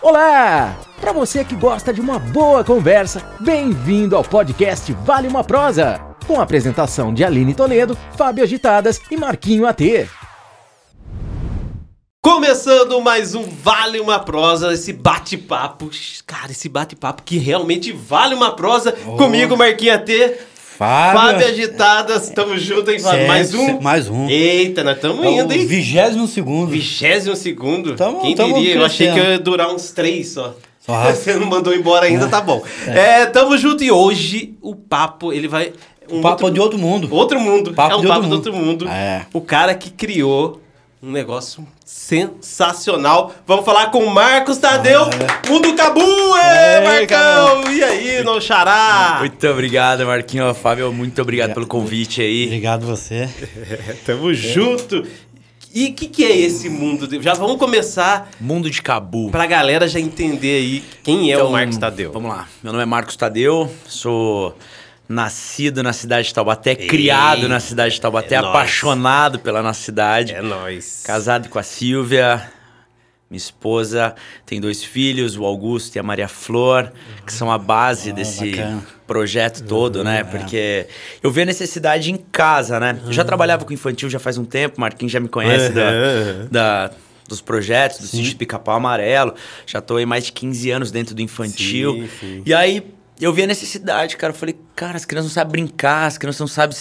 Olá! Para você que gosta de uma boa conversa, bem-vindo ao podcast Vale uma Prosa, com a apresentação de Aline Toledo, Fábio Agitadas e Marquinho AT. Começando mais um Vale uma Prosa, esse bate-papo, cara, esse bate-papo que realmente vale uma prosa. Oh. Comigo, Marquinho AT, Fábio. Fábio Agitadas, tamo junto, hein, Fábio? Mais um? mais um. Eita, nós tamo indo, hein? Vigésimo segundo. Vigésimo segundo. Tamo- Quem tamo diria? Eu achei que crescendo. ia durar uns três só. Só. Você não mandou embora ainda, tá bom. É, tamo junto e hoje o papo, ele vai... um papo de outro mundo. Outro mundo. Papo é um de papo outro do outro mundo. É. O cara que criou um negócio sensacional. Vamos falar com o Marcos Tadeu, Ah, Mundo Cabu! Ê, É, Marcão! E aí, no xará? Muito obrigado, Marquinho. Fábio, muito obrigado pelo convite aí. Obrigado você. Tamo junto. E o que, que é esse mundo? de- Já vamos começar Mundo de Cabu. pra galera já entender aí quem é o Então, Marcos Tadeu. Vamos lá. Meu nome é Marcos Tadeu, sou nascido na cidade de Taubaté, criado na cidade de Taubaté, é nóis. apaixonado pela nossa cidade. É nóis. Casado com a Silvia, minha esposa, tem dois filhos, o Augusto e a Maria Flor, que são a base Ah, desse bacana. projeto todo, né? Porque eu vi a necessidade em casa, né? Eu já trabalhava com infantil já faz um tempo, Marquinhos já me conhece da, Uhum. da- dos projetos, do sítio Pica-Pau Amarelo. Já tô aí mais de 15 anos dentro do infantil. Sim, sim. E aí eu vi a necessidade, cara. Eu falei, cara, as crianças não sabem brincar, as crianças não sabem,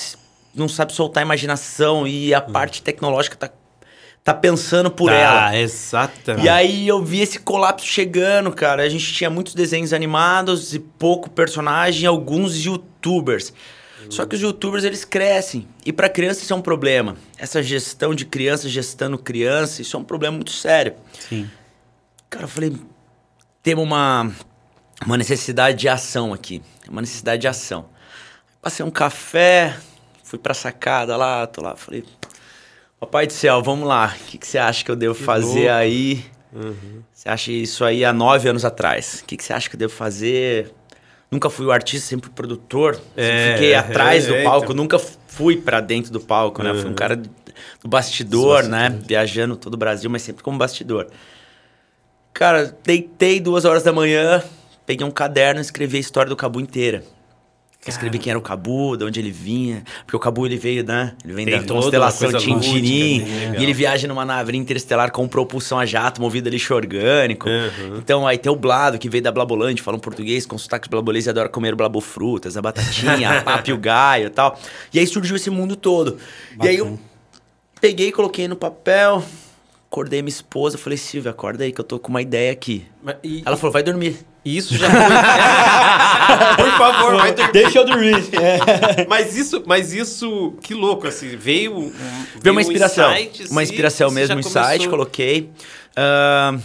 não sabem soltar a imaginação e a parte tecnológica tá, tá pensando por ela. Ah, exatamente. E aí eu vi esse colapso chegando, cara. A gente tinha muitos desenhos animados e pouco personagem, alguns youtubers. Só que os youtubers eles crescem e para criança isso é um problema. Essa gestão de criança, gestando criança, isso é um problema muito sério. Sim. Cara, eu falei, temos uma, uma necessidade de ação aqui. Uma necessidade de ação. Passei um café, fui pra sacada lá, tô lá, falei, papai do céu, vamos lá, o que, que você acha que eu devo fazer louco. aí? Você acha isso aí há nove anos atrás? O que, que você acha que eu devo fazer? Nunca fui o artista, sempre o produtor. Sempre É, fiquei atrás é, do é, palco, então. nunca fui pra dentro do palco, né? Fui um cara do bastidor, né? Viajando todo o Brasil, mas sempre como bastidor. Cara, deitei duas horas da manhã, peguei um caderno e escrevi a história do Cabu inteira. Escrevi quem era o Cabu, de onde ele vinha. Porque o Cabu, ele veio, né? Ele vem Tem da constelação lúdica, né? E ele viaja numa nave interestelar com propulsão a jato, movida a lixo orgânico. Uhum. Então, aí tem o Blado, que veio da Blabolândia, fala um português com sotaque blabolês e adora comer blabofrutas, a batatinha, a papa e o gaio e tal. E aí surgiu esse mundo todo. E aí eu Bacana. peguei, coloquei no papel, acordei minha esposa, falei, Silvia, acorda aí que eu tô com uma ideia aqui. Mas e- Ela falou, vai dormir. Isso já foi. Por favor, vai ter... Deixa eu dormir. É. Mas isso, mas isso, que louco, assim, veio. um- Veio uma um inspiração. insight, uma assim, inspiração mesmo, um insight, começou- coloquei. Ah,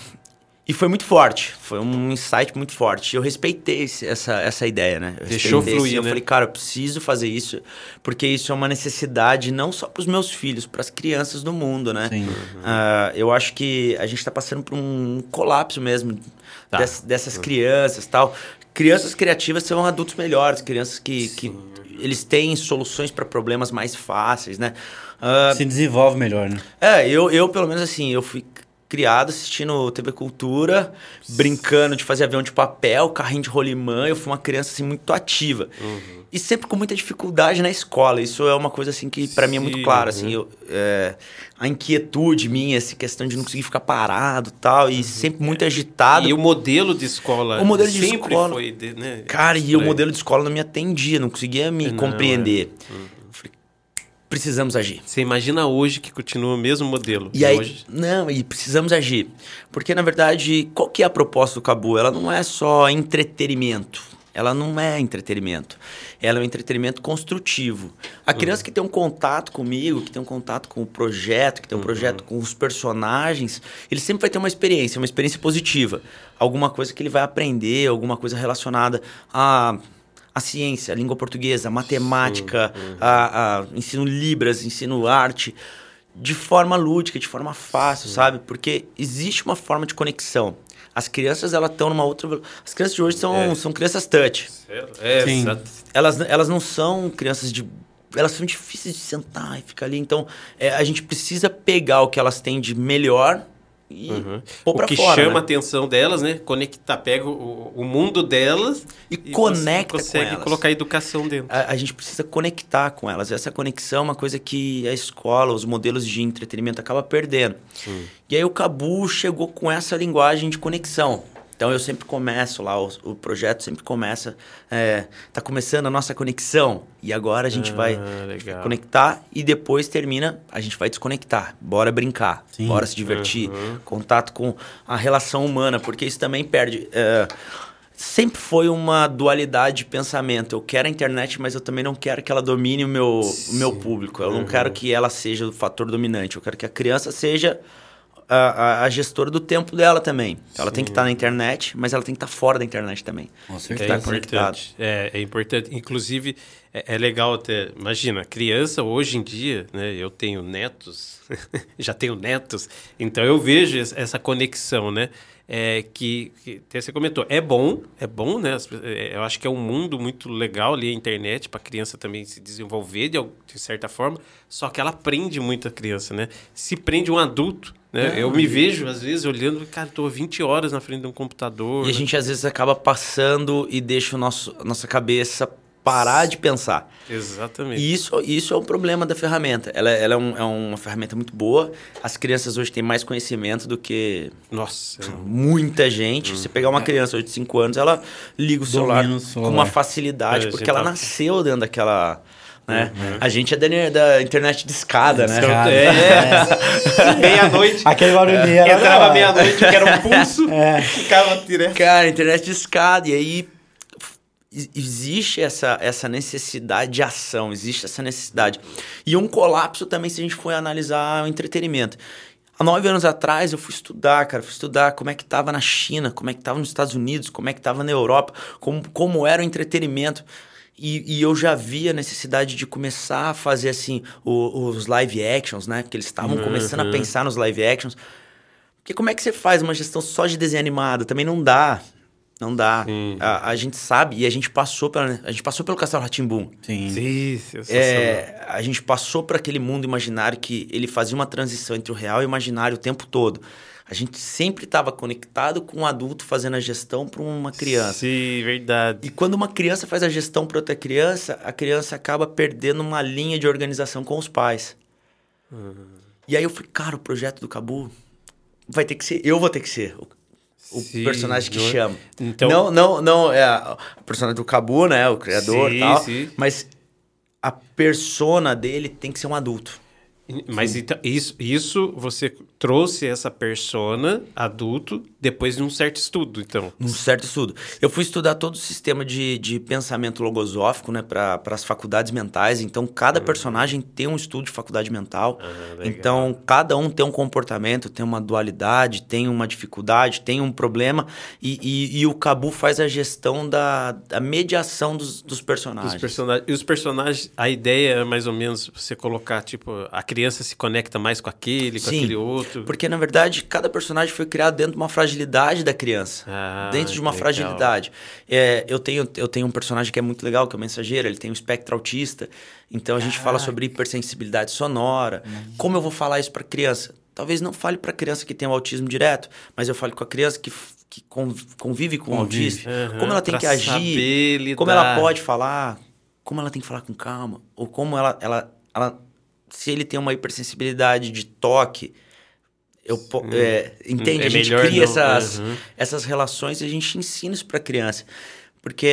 e foi muito forte. Foi um insight muito forte. Eu respeitei esse- essa, essa ideia, né? Eu Deixou respeitei fluir, esse- Eu né? falei, cara, eu preciso fazer isso, porque isso é uma necessidade não só para os meus filhos, para as crianças do mundo, né? Sim. Ah, eu acho que a gente está passando por um colapso mesmo Tá. dess- dessas crianças tal. Crianças criativas são adultos melhores, crianças que, que eles têm soluções para problemas mais fáceis, né? Ah, Se desenvolve melhor, né? é, eu, eu pelo menos assim, eu fui criado assistindo TV Cultura, brincando de fazer avião de papel, carrinho de rolimã. Eu fui uma criança assim muito ativa. Uhum. E sempre com muita dificuldade na escola. Isso é uma coisa assim que para mim é muito Sim, claro, uhum. assim, eu, é, a inquietude minha, essa questão de não conseguir ficar parado, tal, e sempre muito agitado. Uhum. E o modelo de escola. O modelo de escola- foi. né, Cara, e o modelo de escola não me atendia, não conseguia me Não, compreender. é. Uhum. Precisamos agir. Você imagina hoje que continua o mesmo modelo. E aí, hoje, não, e precisamos agir. Porque, na verdade, qual que é a proposta do Cabu? Ela não é só entretenimento. Ela não é entretenimento. Ela é um entretenimento construtivo. A criança que tem um contato comigo, que tem um contato com o projeto, que tem um projeto com os personagens, ele sempre vai ter uma experiência, uma experiência positiva. Alguma coisa que ele vai aprender, alguma coisa relacionada a a ciência, a língua portuguesa, a matemática, a, a ensino libras, ensino arte, de forma lúdica, de forma fácil, sabe? Porque existe uma forma de conexão. As crianças, elas estão numa outra... As crianças de hoje são, são crianças touch. É, Sim. exato. Elas, elas não são crianças de... Elas são difíceis de sentar e ficar ali. Então, é, a gente precisa pegar o que elas têm de melhor e Uhum. pôr O pra que fora. chama a né? atenção delas, né? Conectar, pega o, o mundo delas E você conecta com consegue elas. colocar a educação dentro. A, a gente precisa conectar com elas. Essa conexão é uma coisa que a escola, os modelos de entretenimento acaba perdendo. E aí o Cabu chegou com essa linguagem de conexão. Então eu sempre começo lá, o, o projeto sempre começa, é, tá começando a nossa conexão e agora a gente vai Ah, legal. conectar e depois termina, a gente vai desconectar. Bora brincar, Sim. bora se divertir, contato com a relação humana, porque isso também perde. é, sempre foi uma dualidade de pensamento. Eu quero a internet, mas eu também não quero que ela domine o meu, o meu público. Eu não quero que ela seja o fator dominante. Eu quero que a criança seja a, a- a gestora do tempo dela também. Ela tem que estar na internet, mas ela tem que estar fora da internet também. Com É certeza. tá conectado. importante. É, é importante. Inclusive, é, é legal até. Imagina, criança hoje em dia, né? Eu tenho netos, já tenho netos, então eu vejo es- essa conexão, né? É, que, que até você comentou, é bom, é bom, né? Pe- é, Eu acho que é um mundo muito legal ali a internet para a criança também se desenvolver de, de certa forma, só que ela prende muito a criança, né? Se prende um adulto, né? Eu me vejo às vezes olhando, cara, tô 20 horas na frente de um computador. E a né? gente às vezes acaba passando e deixa o nosso, a nossa cabeça parar de pensar. Exatamente. E isso, isso é um problema da ferramenta. Ela, ela é, um- é uma ferramenta muito boa. As crianças hoje têm mais conhecimento do que Nossa, muita gente. Você pegar uma criança hoje de 5 anos, ela liga o celular, celular. com uma facilidade, É, porque ela tá- nasceu dentro daquela. Né? A gente é da, da internet de escada, né? Escada. É, meia-noite. Aquele barulhinho era Entrava meia-noite, que era um pulso, ficava direto. Cara, internet de escada. E aí existe essa, essa necessidade de ação, existe essa necessidade. E um colapso também se a gente for analisar o entretenimento. Há nove anos atrás eu fui estudar, cara, fui estudar como é que tava na China, como é que tava nos Estados Unidos, como é que tava na Europa, como, como era o entretenimento. E, e eu já vi a necessidade de começar a fazer, assim, o- os live actions, né? Porque eles estavam começando a pensar nos live actions. Porque como é que você faz uma gestão só de desenho animado? Também não dá. Não dá. A, a gente sabe e a gente passou pela, a gente passou pelo Castelo Ratimbum. Sim. Sim. É, a gente passou por aquele mundo imaginário que ele fazia uma transição entre o real e o imaginário o tempo todo. A gente sempre estava conectado com um adulto fazendo a gestão para uma criança. Sim, verdade. E quando uma criança faz a gestão para outra criança, a criança acaba perdendo uma linha de organização com os pais. E aí eu falei, cara, o projeto do Cabu vai ter que ser, eu vou ter que ser o, o Sim, personagem que não é? chama. Então- Não, não, não é a- o personagem do Cabu, né, o criador e tal, sim. mas a persona dele tem que ser um adulto. Mas então, isso, isso você trouxe essa persona adulto depois de um certo estudo, então. Num certo estudo. Eu fui estudar todo o sistema de, de pensamento logosófico, né, para as faculdades mentais. Então, cada personagem tem um estudo de faculdade mental. legal. então, cada um tem um comportamento, tem uma dualidade, tem uma dificuldade, tem um problema. E, e, e o Cabu faz a gestão da, da mediação dos, dos personagens. Os personagens, e os personagens, a ideia é mais ou menos você colocar, tipo, a criança se conecta mais com aquele, com Sim, aquele outro. Porque, na verdade, cada personagem foi criado dentro de uma fragilidade da criança. Ah, dentro de uma fragilidade. É, eu, tenho, eu tenho um personagem que é muito legal, que é o mensageiro, ele tem um espectro autista. Então a gente fala sobre hipersensibilidade sonora. Como eu vou falar isso para criança? Talvez não fale para criança que tem o autismo direto, mas eu falo com a criança que, que conv- convive com o autista. Aham, como ela tem que agir, como ela pode falar, como ela tem que falar com calma, ou como ela, ela, ela se ele tem uma hipersensibilidade de toque, eu po- é, entende? É a gente cria não, essas, uhum. essas relações e a gente ensina isso para criança, porque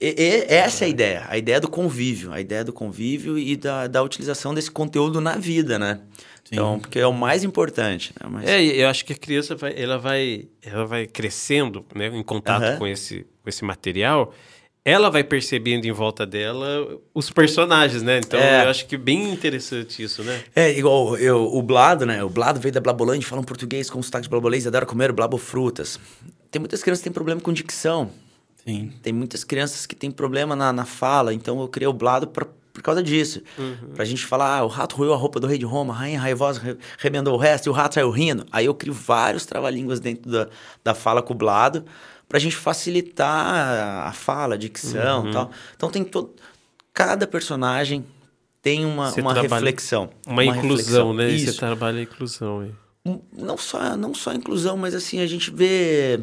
e- e- essa é a ideia, a ideia do convívio, a ideia do convívio e da, da utilização desse conteúdo na vida, né? Então, porque é o mais importante, né? Mas- É, eu acho que a criança vai, ela vai, ela vai crescendo, né, em contato Aham. com esse, com esse material. Ela vai percebendo em volta dela os personagens, né? Então, É. eu acho que bem interessante isso, né? É, igual eu, o Blado, né? O Blado veio da Blabolândia, fala um português com sotaque de blabolês, adora comer blabofrutas. Tem muitas crianças que têm problema com dicção. Sim. Tem muitas crianças que têm problema na, na fala, então eu criei o Blado pra, por causa disso. Pra gente falar, ah, o rato roeu a roupa do rei de Roma, a rainha raivosa re- remendou o resto e o rato saiu rindo. Aí eu crio vários trava-línguas dentro da, da fala com o Blado pra gente facilitar a, a fala, a dicção e tal. Então tem todo... Cada personagem tem uma, Você uma trabalha reflexão. Uma, inclusão, reflexão. né? E Você Isso. trabalha a inclusão aí. não só, não só a inclusão, mas assim, a gente vê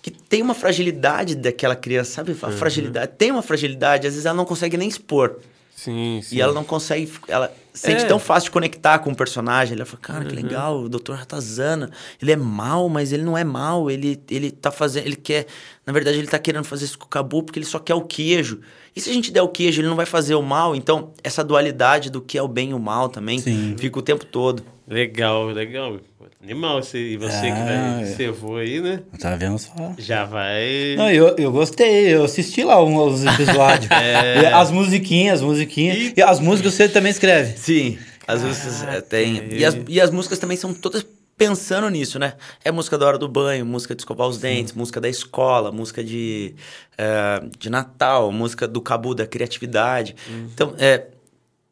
que tem uma fragilidade daquela criança, sabe? A fragilidade, tem uma fragilidade, às vezes ela não consegue nem expor. Sim, sim. E ela não consegue. Ela sente É. tão fácil de conectar com o personagem. Ela fala, cara, que legal, o Dr. Ratazana. Ele é mal, mas ele não é mal. Ele, ele tá fazendo. Ele quer. Na verdade, ele tá querendo fazer isso com o Cabu porque ele só quer o queijo. E se a gente der o queijo, ele não vai fazer o mal. Então, essa dualidade do que é o bem e o mal também Sim. fica o tempo todo. Legal, legal. Animal. Você, e você que Ah, vai é. ser vô aí, né? Tá vendo só? Já vai. Não, eu, eu gostei, eu assisti lá uns episódios. E As musiquinhas, as musiquinhas. E as músicas você também escreve. Sim, as músicas é, tem. E as, e as músicas também são todas pensando nisso, né? É música da hora do banho, música de escovar os dentes, música da escola, música de, é, de Natal, música do Cabu, da criatividade. Então, é,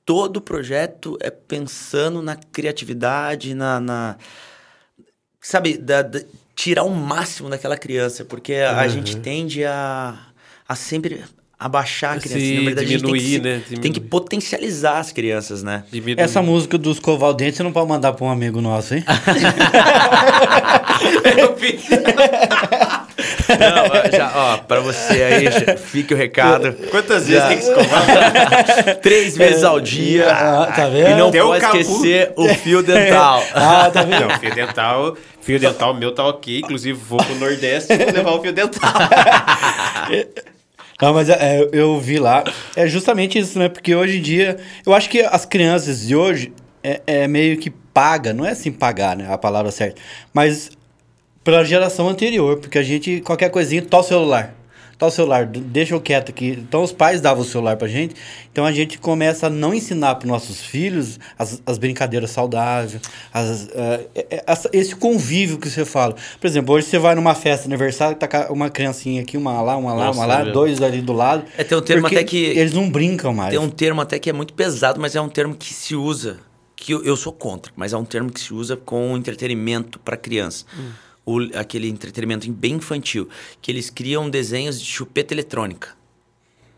todo o projeto é pensando na criatividade, na. na- sabe, da- da- tirar o máximo daquela criança, porque a, a gente tende a, a sempre abaixar a criança. Sim, Na verdade, a gente tem que, diminuir, se- né? tem que Diminuir. potencializar as crianças, né? Diminuir. Essa música dos Coval Dentes você não pode mandar pra um amigo nosso, hein? Eu. Não, já, ó, pra você aí, já fique o recado. Quantas Já. vezes tem que escovar? Três vezes ao dia. Ah, tá vendo? E não Até o pode Cabu. esquecer o fio dental. Ah, tá vendo? Não, fio dental. Fio dental meu tá ok. Inclusive, vou pro Nordeste e vou levar o fio dental. Não, mas é, eu vi lá. É justamente isso, né? Porque hoje em dia, eu acho que as crianças de hoje é, é meio que paga, não é assim pagar, né? A palavra certa. Mas pela geração anterior, porque a gente, qualquer coisinha, tá o celular. Tá o celular, deixa eu quieto aqui. Então os pais davam o celular pra gente, então a gente começa a não ensinar para nossos filhos as, as brincadeiras saudáveis, as, essa- esse convívio que você fala. Por exemplo, hoje você vai numa festa aniversário, tá com uma criancinha aqui, uma lá, uma lá, Nossa, uma lá, meu. dois ali do lado. É, tem um termo até que- Eles não brincam mais. Tem um termo até que é muito pesado, mas é um termo que se usa, que eu, eu sou contra, mas é um termo que se usa com entretenimento para criança. O, aquele entretenimento bem infantil, que eles criam desenhos de chupeta eletrônica.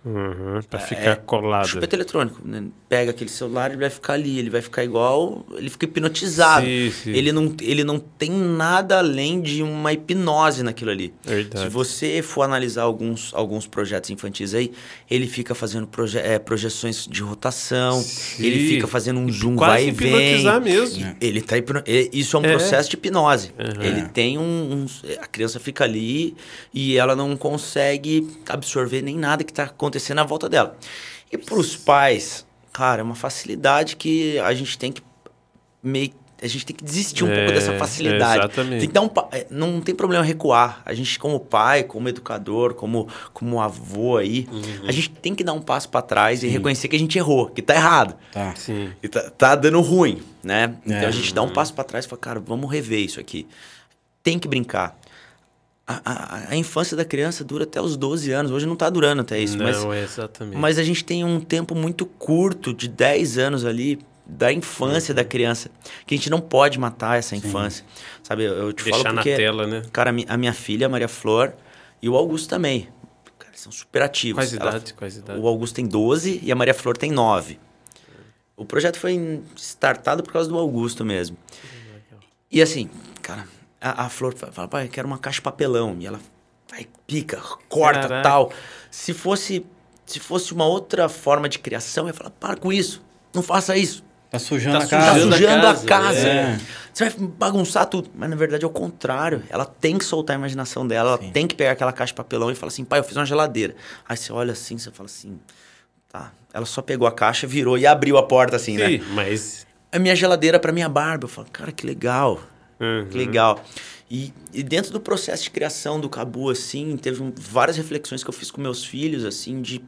Uhum, pra ficar colado. Chupeta eletrônico. né? Pega aquele celular, ele vai ficar ali, ele vai ficar igual. Ele fica hipnotizado. Sim, sim. Ele, não, ele não tem nada além de uma hipnose naquilo ali. Verdade. Se você for analisar alguns, alguns projetos infantis aí, ele fica fazendo proje é, projeções de rotação, Sim. ele fica fazendo um zoom, Quase vai e vem. hipnotizar mesmo. Ele tá hipno... é, Isso é um É. processo de hipnose. Uhum. Ele tem um, um- A criança fica ali e ela não consegue absorver nem nada que tá acontecendo à volta dela. E pros pais, cara, é uma facilidade que a gente tem que meio. A gente tem que desistir um É, pouco dessa facilidade. exatamente. Tem que dar um. é, Não tem problema recuar. A gente, como pai, como educador, como, como avô aí, Uhum. a gente tem que dar um passo para trás e reconhecer que a gente errou, que tá errado. Tá. Sim. E tá, tá dando ruim, né? Então É. a gente dá um passo pra trás e fala, cara, vamos rever isso aqui. Tem que brincar. A, a- a infância da criança dura até os 12 anos. Hoje não tá durando até isso, não, mas, exatamente. mas a gente tem um tempo muito curto, de 10 anos ali, da infância Uhum. da criança, que a gente não pode matar essa infância. Sabe, eu eu te Deixar falo na porque... tela, né? Cara, a mi- a minha filha, a Maria Flor, e o Augusto também. Cara, são super ativos. Quais Ela- idades? Quais idades? o Augusto tem 12 e a Maria Flor tem 9. O projeto foi startado por causa do Augusto mesmo. E assim, cara, a, a Flor fala, pai, eu quero uma caixa de papelão. E ela vai, pica, corta, Caraca. tal. Se fosse, se fosse uma outra forma de criação, eu ia falar, para com isso, não faça isso. Tá sujando Tá a Tá casa. Sujando a sujando a casa, casa. é. Você vai bagunçar tudo. Mas na verdade é o contrário. Ela tem que soltar a imaginação dela. Ela tem que pegar aquela caixa de papelão e falar assim, pai, eu fiz uma geladeira. Aí você olha assim, você fala assim, tá. Ela só pegou a caixa, virou e abriu a porta assim, né? Sim, mas. A minha geladeira pra minha barba. Eu falo, cara, que legal. Uhum. Que legal. E, e dentro do processo de criação do Cabu, assim, teve um- várias reflexões que eu fiz com meus filhos, assim, de o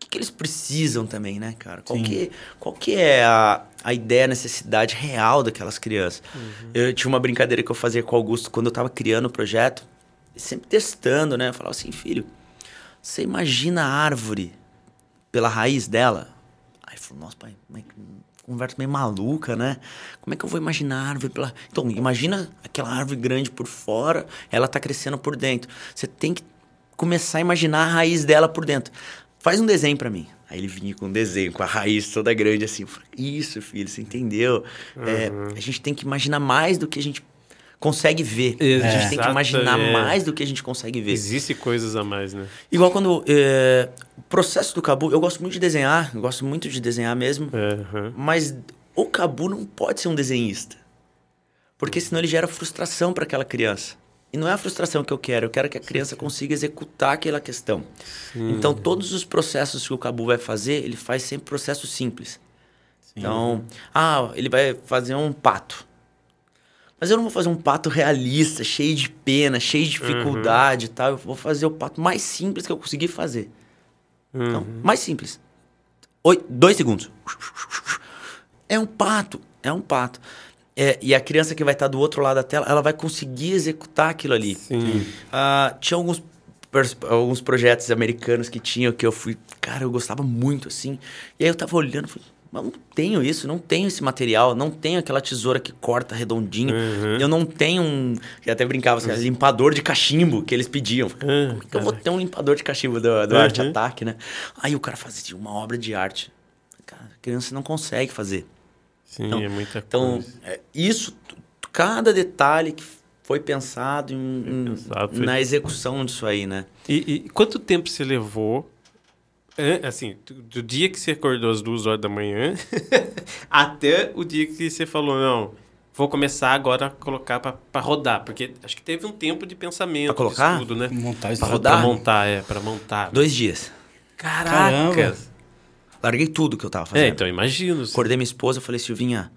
que, que eles precisam também, né, cara? Qual, Sim. que, qual que é a, a ideia, a necessidade real daquelas crianças? Eu tinha uma brincadeira que eu fazia com o Augusto quando eu tava criando o projeto, sempre testando, né? Eu falava assim, filho, você imagina a árvore pela raiz dela? Aí ele falou, nossa, pai, mas conversa meio maluca, né? Como é que eu vou imaginar a árvore pela... Então, imagina aquela árvore grande por fora, ela tá crescendo por dentro. Você tem que começar a imaginar a raiz dela por dentro. Faz um desenho pra mim. Aí ele vinha com um desenho, com a raiz toda grande assim. Eu falei, Isso, filho, você entendeu? É, a gente tem que imaginar mais do que a gente consegue ver. A gente tem que imaginar é. mais do que a gente consegue ver. Existem coisas a mais, né? Igual quando. é, o processo do Cabu, eu gosto muito de desenhar, gosto muito de desenhar mesmo. É, aham. Mas o Cabu não pode ser um desenhista. Porque senão ele gera frustração para aquela criança. E não é a frustração que eu quero, eu quero que a criança consiga executar aquela questão. Então, todos os processos que o Cabu vai fazer, ele faz sempre processos simples. Então, ah, ele vai fazer um pato. Mas eu não vou fazer um pato realista, cheio de pena, cheio de dificuldade e tal. Eu vou fazer o pato mais simples que eu conseguir fazer. Então, mais simples. Oi, dois segundos. É um pato, é um pato. É, e a criança que vai estar do outro lado da tela, ela vai conseguir executar aquilo ali. Sim. Ah, tinha alguns, alguns projetos americanos que tinham que eu fui. Cara, eu gostava muito assim. E aí eu tava olhando e falei. Mas não tenho isso, não tenho esse material, não tenho aquela tesoura que corta redondinho, eu não tenho um. Eu até brincava assim, limpador de cachimbo que eles pediam. Como que eu vou ter um limpador de cachimbo do, do Arte Attack, né? Aí o cara fazia uma obra de arte. Cara, a criança não consegue fazer. Sim, Então- é muita Então, coisa. é, isso, cada detalhe que foi pensado, em- em- pensado, foi- na execução disso aí, né? E, e quanto tempo você levou, é, assim, do, dia que você acordou às duas horas da manhã até o dia que você falou, não, vou começar agora a colocar pra pra rodar? Porque acho que teve um tempo de pensamento, Pra colocar? de estudo, né? Montar. Pra Pra, rodar? montar, é, pra montar. Dois dias. Caracas! Caramba. Larguei tudo que eu tava fazendo. É, então imagino. Acordei minha esposa, falei, Silvinha,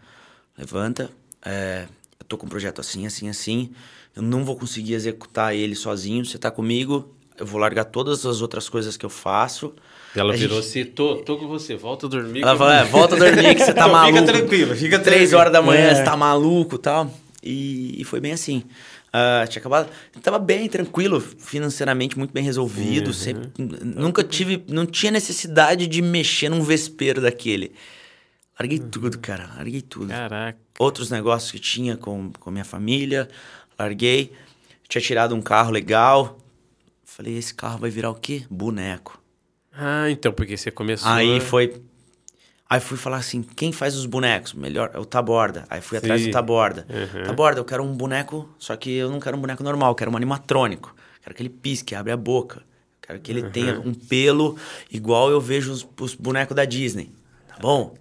levanta, é, eu tô com um projeto assim, assim, assim, eu não vou conseguir executar ele sozinho, você tá comigo, eu vou largar todas as outras coisas que eu faço. Ela A virou gente- assim, tô, tô com você, volta a dormir. Ela falou, é, volta a dormir que você tá maluco. Fica tranquilo, fica Três tranquilo. horas da manhã, É. você tá maluco e tal. E, e foi bem assim. Ah, tinha acabado. Tava bem tranquilo, financeiramente muito bem resolvido. Uhum. Sempre, nunca tive. Não tinha necessidade de mexer num vespeiro daquele. Larguei Uhum. tudo, cara. Larguei tudo. Caraca. Outros negócios que tinha com, com minha família. Larguei. Tinha tirado um carro legal. Falei, esse carro vai virar o quê? Boneco. Ah, então, porque você começou... Aí foi. Aí fui falar assim: quem faz os bonecos? Melhor é o Taborda. Aí fui atrás Sim. do Taborda. Uhum. Taborda, eu quero um boneco, só que eu não quero um boneco normal, eu quero um animatrônico. Quero que ele pisque, abre a boca. Quero que ele tenha um pelo igual eu vejo os, os bonecos da Disney. Tá bom?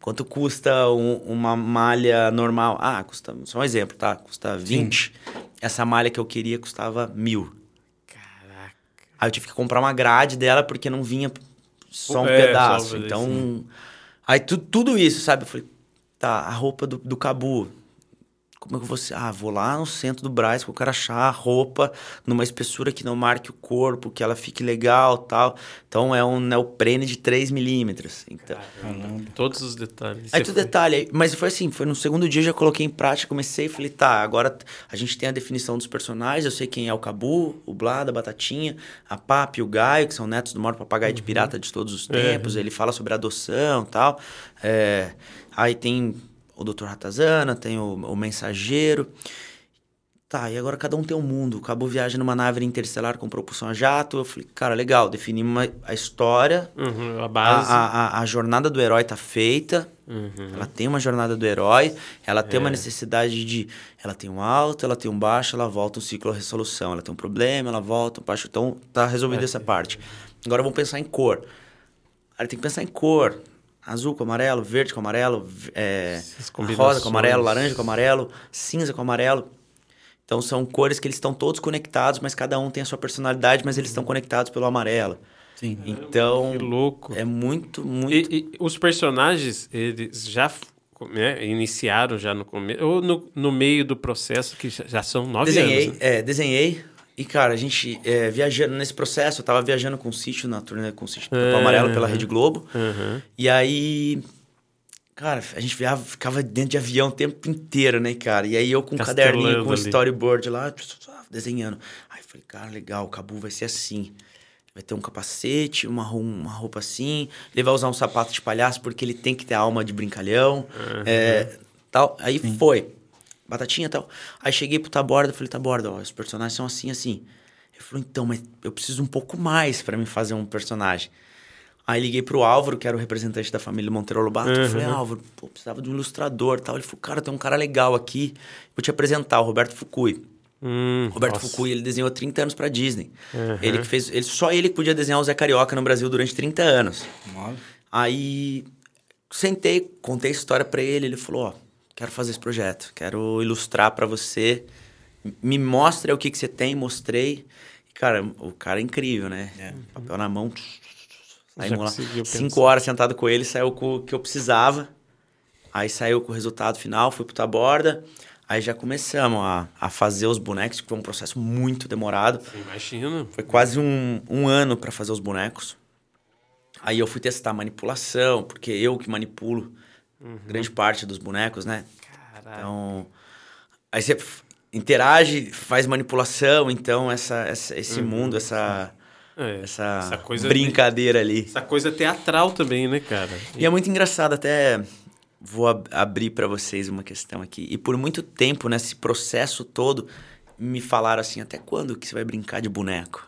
Quanto custa um- uma malha normal? Ah, custa. Só um exemplo, tá? Custa 20. Essa malha que eu queria custava mil. Aí eu tive que comprar uma grade dela porque não vinha só um É, só pedaço. um então. Aí tu, tudo isso, sabe? Eu falei, tá, a roupa do, do Cabu. Como é que eu vou. ser? Ah, vou lá no centro do Braz que eu quero achar a roupa numa espessura que não marque o corpo, que ela fique legal tal. Então é um neoprene de 3 milímetros. Então, Todos os detalhes. Aí Você tudo foi- detalhe, mas foi assim, foi no segundo dia já coloquei em prática, comecei, falei, tá, agora a gente tem a definição dos personagens, eu sei quem é o Cabu, o Blada, a Batatinha, a Papi e o Gaio, que são netos do maior papagaio de pirata de todos os tempos, ele fala sobre adoção e tal. É, aí tem o Dr. Ratazana, tem o, o Mensageiro. Tá, e agora cada um tem um mundo. O Cabo viaja numa nave interestelar com propulsão a jato. Eu falei, cara, legal, definimos a história, Uhum, a base. a, a- a jornada do herói tá feita. Uhum. Ela tem uma jornada do herói. Ela tem É. uma necessidade de. Ela tem um alto, ela tem um baixo, ela volta um ciclo de resolução. Ela tem um problema, ela volta um baixo. Então tá É. resolvida essa parte. Agora vamos pensar em cor. Aí tem que pensar em cor. Azul com amarelo, verde com amarelo, é, rosa com amarelo, laranja com amarelo, cinza com amarelo. Então são cores que eles estão todos conectados, mas cada um tem a sua personalidade, mas eles estão conectados pelo amarelo. Sim. Então Que louco. é muito, muito. E, e os personagens, eles já né, iniciaram já no começo, ou no, no meio do processo, que já, já são nove desenhei, anos. né? é, desenhei. E, cara, a gente é, viajando nesse processo, eu tava viajando com o sítio na turnê com o sítio Capão É. Amarelo pela Rede Globo. Uhum. E aí, cara, a gente viava, ficava dentro de avião o tempo inteiro, né, cara? E aí eu com um caderninho, com um ali. storyboard lá, desenhando. Aí eu falei, cara, legal, o Cabu vai ser assim. Vai ter um capacete, uma, uma roupa assim. Ele vai usar um sapato de palhaço porque ele tem que ter alma de brincalhão. É, tal. Aí foi. Batatinha e tal. Aí cheguei pro Taborda, falei, Taborda, ó, os personagens são assim, assim. Ele falou, então, mas eu preciso um pouco mais pra me fazer um personagem. Aí liguei pro Álvaro, que era o representante da família Monteiro Lobato. Uhum. Falei, Álvaro, pô, precisava de um ilustrador e tal. Ele falou, cara, tem um cara legal aqui. Vou te apresentar, o Roberto Fukui. Hum, Roberto nossa. Fukui, ele desenhou 30 anos pra Disney. Uhum. Ele que fez. Ele, só ele que podia desenhar o Zé Carioca no Brasil durante 30 anos. Aí sentei, contei a história pra ele, ele falou, ó, quero fazer esse projeto, quero ilustrar pra você, me mostre o que que você tem, mostrei. E, cara, o cara é incrível, né? Papel na mão. Aí, lá. Cinco pensar. horas sentado com ele, saiu com o que eu precisava. Aí saiu com o resultado final, fui pro Taborda. Aí já começamos a, a fazer os bonecos, que foi um processo muito demorado. Imagina. Foi quase um, um ano para fazer os bonecos. Aí eu fui testar manipulação, porque eu que manipulo grande parte dos bonecos, né? Caralho. Então, aí você interage, faz manipulação, então essa, essa- esse mundo, essa, É, essa, essa coisa brincadeira ali. Essa coisa teatral também, né, cara? E é muito engraçado, até vou ab- abrir para vocês uma questão aqui. E por muito tempo, nesse processo todo, me falaram assim: até quando que você vai brincar de boneco?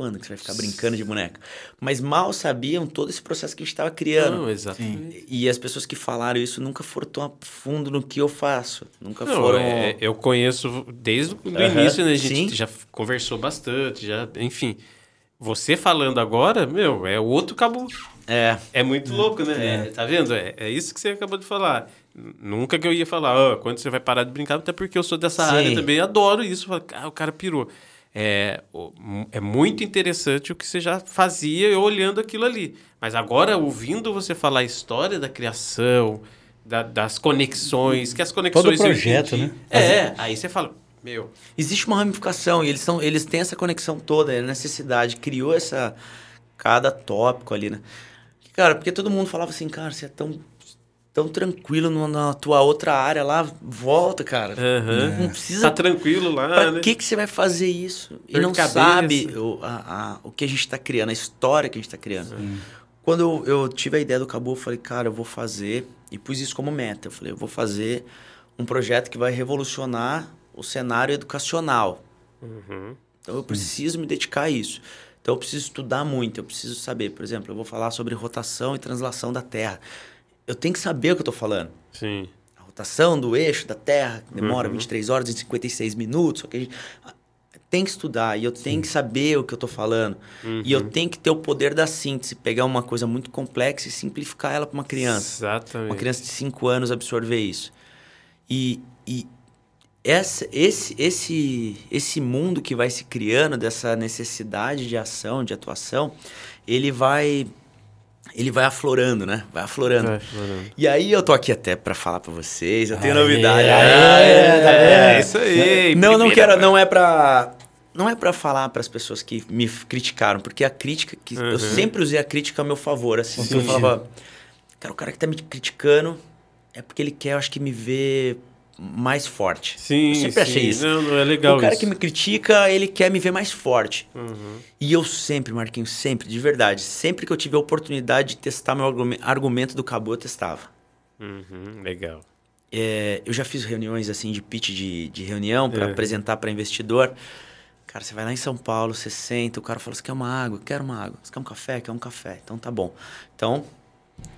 Quando que você vai ficar brincando de boneco? Mas mal sabiam todo esse processo que a gente estava criando. Não, exatamente. E as pessoas que falaram isso nunca foram tão a fundo no que eu faço. Nunca Não, foram. é, eu conheço desde o Aham, início, né? A gente sim. já conversou bastante, já, enfim. Você falando agora, meu, é outro cabo. É. É muito louco, né? É, tá vendo? É, é isso que você acabou de falar. Nunca que eu ia falar, ó, quando você vai parar de brincar, até porque eu sou dessa Sim. área também, adoro isso. "Ah, o cara pirou. É, é muito interessante o que você já fazia olhando aquilo ali. Mas agora, ouvindo você falar a história da criação, da- das conexões, que as conexões. eu projeto, entendi. né? É, aí você fala, meu. Existe uma ramificação e eles, são, eles têm essa conexão toda, a necessidade, criou essa. cada tópico ali, né? Cara, porque todo mundo falava assim, cara, você é tão, tão tranquilo na tua outra área lá, volta, cara. aham, Não precisa. Tá tranquilo lá, Pra né? que, que você vai fazer isso? E Dor de não cabeça. sabe o, a- a- o que a gente tá criando, a história que a gente tá criando. Quando eu, eu tive a ideia do Cabo, eu falei, cara, eu vou fazer, e pus isso como meta. Eu falei, eu vou fazer um projeto que vai revolucionar o cenário educacional. Uhum. Então eu preciso me dedicar a isso. Então eu preciso estudar muito, eu preciso saber. Por exemplo, eu vou falar sobre rotação e translação da Terra. Eu tenho que saber o que eu tô falando. Sim. A rotação do eixo da Terra que demora 23 horas e 56 minutos. Só que a gente tem que estudar e eu tenho que saber o que eu tô falando. E eu tenho que ter o poder da síntese, pegar uma coisa muito complexa e simplificar ela para uma criança. Exatamente. Uma criança de 5 anos absorver isso. E, e essa, esse, esse, esse mundo que vai se criando, dessa necessidade de ação, de atuação, ele vai. Ele vai aflorando, né? Vai aflorando. Vai aflorando. E aí eu tô aqui até pra falar pra vocês, eu tenho Aê, novidade. aê, tá É, vendo? isso aí. Não, não quero, não é pra não é para falar para as pessoas que me criticaram, porque a crítica que Uhum. eu sempre usei a crítica a meu favor, assim, Sim. eu falava, cara, o cara que tá me criticando é porque ele quer, eu acho que me ver mais forte. Sim, eu sempre sim. achei isso. Não, não é legal o cara isso. que me critica, ele quer me ver mais forte. Uhum. E eu sempre, Marquinhos, sempre, de verdade, sempre que eu tive a oportunidade de testar meu argumen- argumento do Cabo, eu testava. Uhum, legal. É, eu já fiz reuniões assim de pitch de, de reunião para É. apresentar para investidor. Cara, você vai lá em São Paulo, você senta, o cara fala: Você quer uma água? Quero uma água. Você quer um café? Quer um café. Então tá bom. Então,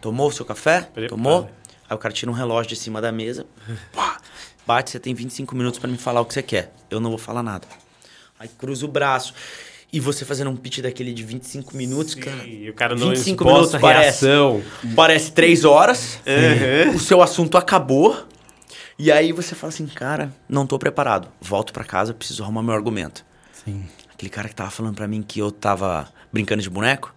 tomou o seu café? Tomou? Aí o cara tira um relógio de cima da mesa, pá, bate, você tem 25 minutos para me falar o que você quer. Eu não vou falar nada. Aí cruza o braço. E você fazendo um pitch daquele de 25 minutos, cara. E o cara não 25 exposta minutos a parece. reação. Parece três horas, Uhum. o seu assunto acabou, e aí você fala assim, cara, não tô preparado. Volto pra casa, preciso arrumar meu argumento. Sim. Aquele cara que tava falando pra mim que eu tava brincando de boneco,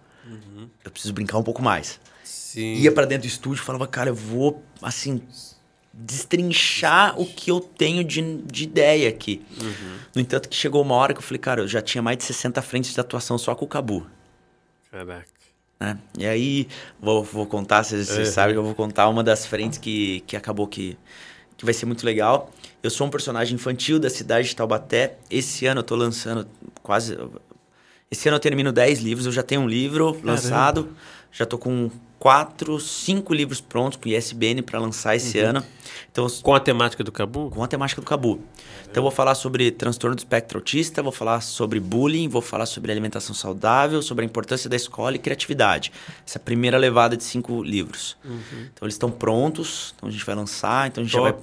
eu preciso brincar um pouco mais. Sim. Ia pra dentro do estúdio e falava, cara, eu vou, assim, destrinchar o que eu tenho de, de ideia aqui. No entanto, que chegou uma hora que eu falei, cara, eu já tinha mais de 60 frentes de atuação só com o Cabu. Caraca. né? E aí, vou, vou contar, vocês vocês Uhum. sabem que eu vou contar uma das frentes que, que acabou que, que vai ser muito legal. Eu sou um personagem infantil da cidade de Taubaté. Esse ano eu tô lançando quase... Esse ano eu termino 10 livros, eu já tenho um livro lançado, Já tô com quatro, cinco livros prontos com ISBN para lançar esse ano. Então, Com a temática do Cabu? com a temática do Cabu. Então, eu vou falar sobre transtorno do espectro autista, vou falar sobre bullying, vou falar sobre alimentação saudável, sobre a importância da escola e criatividade. Essa é a primeira levada de cinco livros. Então, eles estão prontos, então a gente vai lançar, então a gente já vai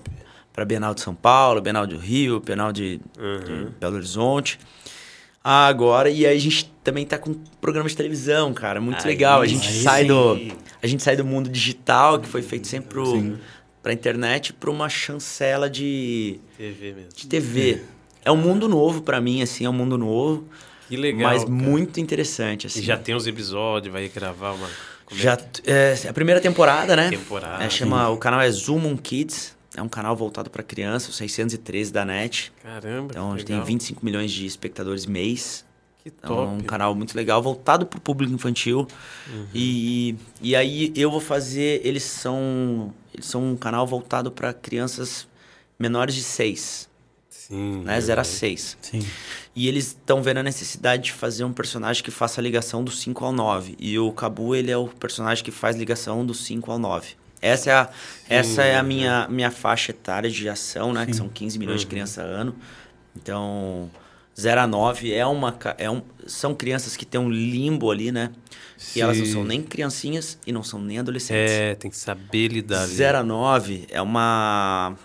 para Bienal de São Paulo, Bienal do Rio, Bienal de, de Belo Horizonte. Ah, agora, e aí a gente também tá com programa de televisão, cara, muito Aí legal. A gente sim. sai do a gente sai do mundo digital, que foi feito sempre pro, pra internet, para uma chancela de, TV mesmo. de TV. É um mundo novo pra mim, assim, é um mundo novo, Que legal. mas cara. muito interessante, E assim. já tem os episódios, vai gravar uma. como é Já é, a primeira temporada, né? Temporada. É, chama, o canal é Zoom on Kids. É um canal voltado pra criança, o 613 da NET. Caramba. Então, a gente tem legal. 25 milhões de espectadores mês. Que Então, top. é um canal muito legal, voltado pro público infantil. Uhum. E, e aí eu vou fazer. Eles são. Eles são um canal voltado para crianças menores de 6, Sim. né? 0 a 6. Sim. E eles estão vendo a necessidade de fazer um personagem que faça a ligação do 5 ao 9. E o Cabu, ele é o personagem que faz ligação do 5 ao 9. Essa é a, essa é a minha, minha faixa etária de ação, né? Que são 15 milhões de crianças ano. Então, 0 a 9 é uma, é um, são crianças que têm um limbo ali, né? E elas não Sim. são nem criancinhas e não são nem adolescentes. É, tem que saber lidar. ali. 0 a 9 é uma...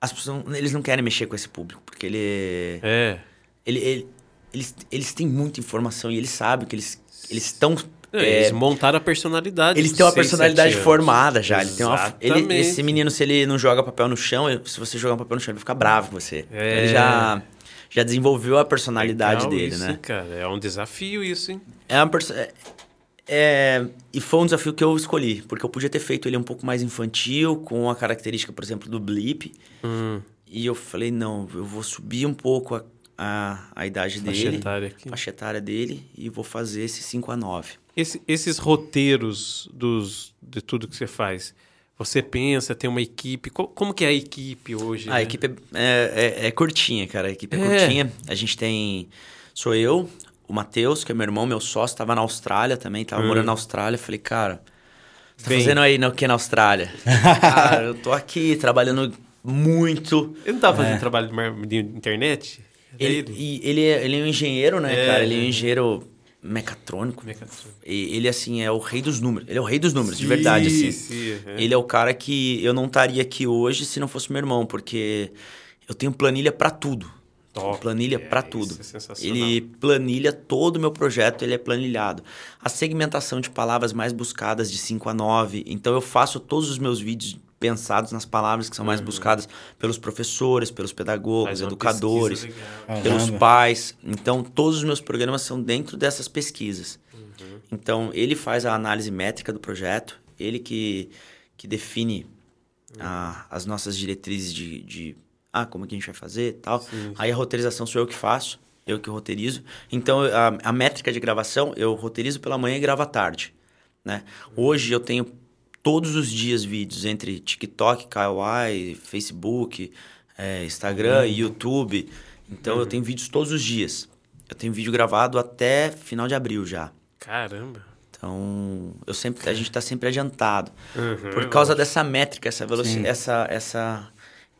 As pessoas, eles não querem mexer com esse público, porque ele... É. Ele, ele- eles, eles têm muita informação e eles sabem que eles eles estão. Não, é, Eles montaram a personalidade. eles têm uma personalidade formada já. Ele tem uma, ele, esse menino, se ele não joga papel no chão, se você jogar um papel no chão, ele vai ficar bravo com você. É. Ele já, já desenvolveu a personalidade Legal dele, isso, né? cara. É um desafio isso, hein? É uma perso- é- é- e foi um desafio que eu escolhi, porque eu podia ter feito ele um pouco mais infantil, com a característica, por exemplo, do blip. Hum, E eu falei, não, eu vou subir um pouco a, a, a idade faixa dele, etária aqui. faixa etária dele, e vou fazer esse 5 a 9. Esse- esses roteiros dos, de tudo que você faz, você pensa, tem uma equipe. Co- como que é a equipe hoje? A né? equipe é, é- é curtinha, cara. A equipe é, É. curtinha. A gente tem. Sou eu, o Matheus, que é meu irmão, meu sócio, estava na Austrália também, tava Hum. morando na Austrália. Falei, cara, você tá Bem. fazendo aí no que na Austrália? cara, eu tô aqui trabalhando muito. Ele não tava fazendo trabalho de, internet? É Ele, dele? e ele, é, ele é um engenheiro, né, É, cara? Ele é um é. engenheiro mecatrônico. Mecatrônico. E ele, assim, é o rei dos números. Ele é o rei dos números, de verdade, Sim, assim. sim. Ele é o cara que eu não estaria aqui hoje se não fosse meu irmão, porque eu tenho planilha pra tudo. Top. Planilha É, isso tudo. é ele planilha todo o meu projeto, ele é planilhado. A segmentação de palavras mais buscadas de 5 a 9. Então eu faço todos os meus vídeos pensados nas palavras que são mais buscadas pelos professores, pelos Uhum. Pedagogos, educadores, pesquisa pelos pais. Então, todos os meus programas são dentro dessas pesquisas. Uhum. Então, ele faz a análise métrica do projeto, ele que, que define a- as nossas diretrizes de, de ah, como que a gente vai fazer e tal. Aí a roteirização sou eu que faço, eu que roteirizo. Então, a, a métrica de gravação, eu roteirizo pela manhã e gravo à tarde. Né? Hoje eu tenho todos os dias vídeos entre TikTok, Kawaii, Facebook, eh, Instagram, YouTube. Então eu tenho vídeos todos os dias. Eu tenho vídeo gravado até final de abril já. Caramba. Então, eu sempre, a gente está sempre adiantado. Uhum, Por causa dessa métrica, essa velocidade, essa, essa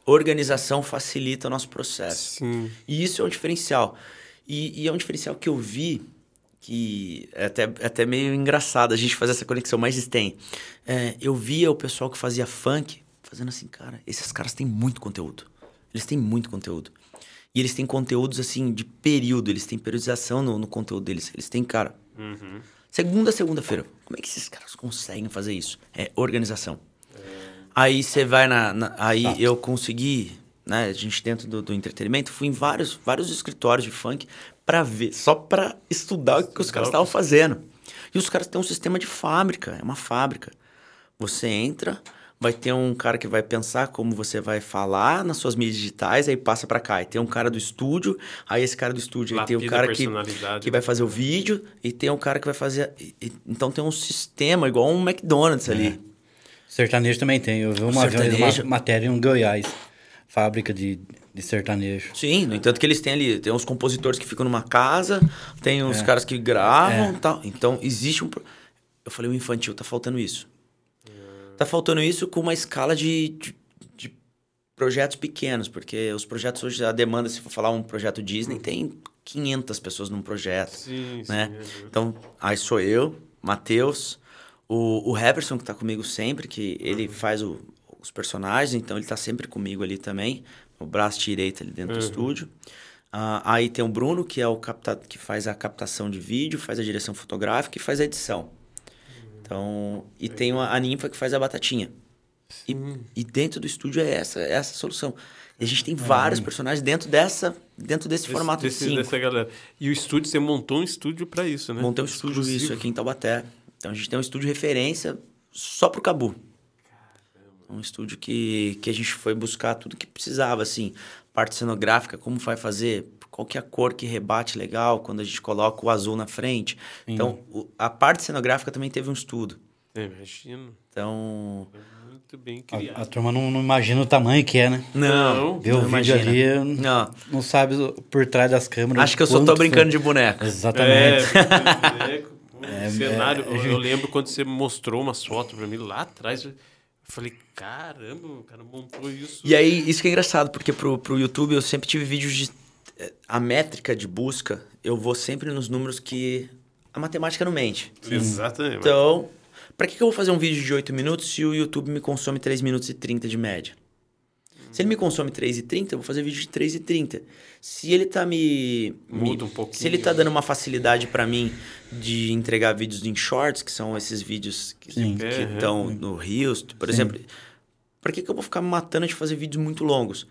organização facilita o nosso processo. Sim. E isso é um diferencial. E, e é um diferencial que eu vi que é até, é até meio engraçado a gente fazer essa conexão, mas tem. É, eu via o pessoal que fazia funk fazendo assim, cara, esses caras têm muito conteúdo. Eles têm muito conteúdo. E eles têm conteúdos assim de período, eles têm periodização no, no conteúdo deles. Eles têm, cara, Uhum. Segunda segunda-feira. Como é que esses caras conseguem fazer isso? É organização. Aí você vai na. na- aí eu consegui, né? A gente dentro do, do entretenimento, fui em vários, vários escritórios de funk pra ver, só pra estudar o que os caras estavam fazendo. E os caras têm um sistema de fábrica, é uma fábrica. Você entra, vai ter um cara que vai pensar como você vai falar nas suas mídias digitais, aí passa pra cá. E tem um cara do estúdio, aí esse cara do estúdio, aí tem a cara que, que vai fazer o vídeo, e tem um cara que vai fazer. e- e- então tem um sistema, igual um McDonald's ali. Sertanejo também tem. Eu vi uma, uma matéria em Goiás. Fábrica de, de sertanejo. Sim, no entanto que eles têm ali, tem uns compositores que ficam numa casa, tem É. uns caras que gravam e tal. Então existe um. Eu falei, o infantil tá faltando isso. Tá faltando isso com uma escala de, de, de projetos pequenos, porque os projetos hoje, a demanda, se for falar um projeto Disney, tem 500 pessoas num projeto, Sim, né? sim, uhum. Então, aí sou eu, Matheus, o, o Heverson, que tá comigo sempre, que ele faz o- os personagens, então ele tá sempre comigo ali também, o braço direito ali dentro do estúdio. Ah, aí tem o Bruno, que é o capta que faz a captação de vídeo, faz a direção fotográfica e faz a edição. Então, e tem a, a Ninfa que faz a batatinha. E, e dentro do estúdio é essa, é essa a solução. E a gente tem vários personagens dentro dessa, dentro desse, Desse- formato desse- de cinco. dessa galera. E o estúdio, você montou um estúdio pra isso, né? Montei um estúdio Exclusivo. isso aqui em Taubaté. Então a gente tem um estúdio referência só pro Cabu. Um estúdio que, que a gente foi buscar tudo que precisava, assim. Parte cenográfica, como vai fazer, qual que é a cor que rebate legal quando a gente coloca o azul na frente. Então, o- a parte cenográfica também teve um estudo. É, imagino. Então, É muito bem A, a criado. turma não, não imagina o tamanho que é, né? não, Vê o não vídeo imagina. ali, Não, não sabe por trás das câmeras. acho que eu só tô brincando de foi. boneco. Exatamente. É, é, cenário. eu, eu lembro quando você mostrou umas fotos pra mim lá atrás. Eu falei, caramba, o cara montou isso. E aí, isso que é engraçado, porque pro, pro YouTube eu sempre tive vídeos de. eh, A métrica de busca, eu vou sempre nos números que a matemática não mente. Exatamente. Então, pra que, que eu vou fazer um vídeo de 8 minutos se o YouTube me consome 3 minutos e 30 de média? Se ele me consome 3 e 30, eu vou fazer vídeo de 3 e 30. Se ele tá me... Muda me- um pouquinho. Se ele tá dando uma facilidade pra mim de entregar vídeos em shorts, que são esses vídeos que Sim. estão no Reels, por exemplo. Pra que, que eu vou ficar me matando de fazer vídeos muito longos?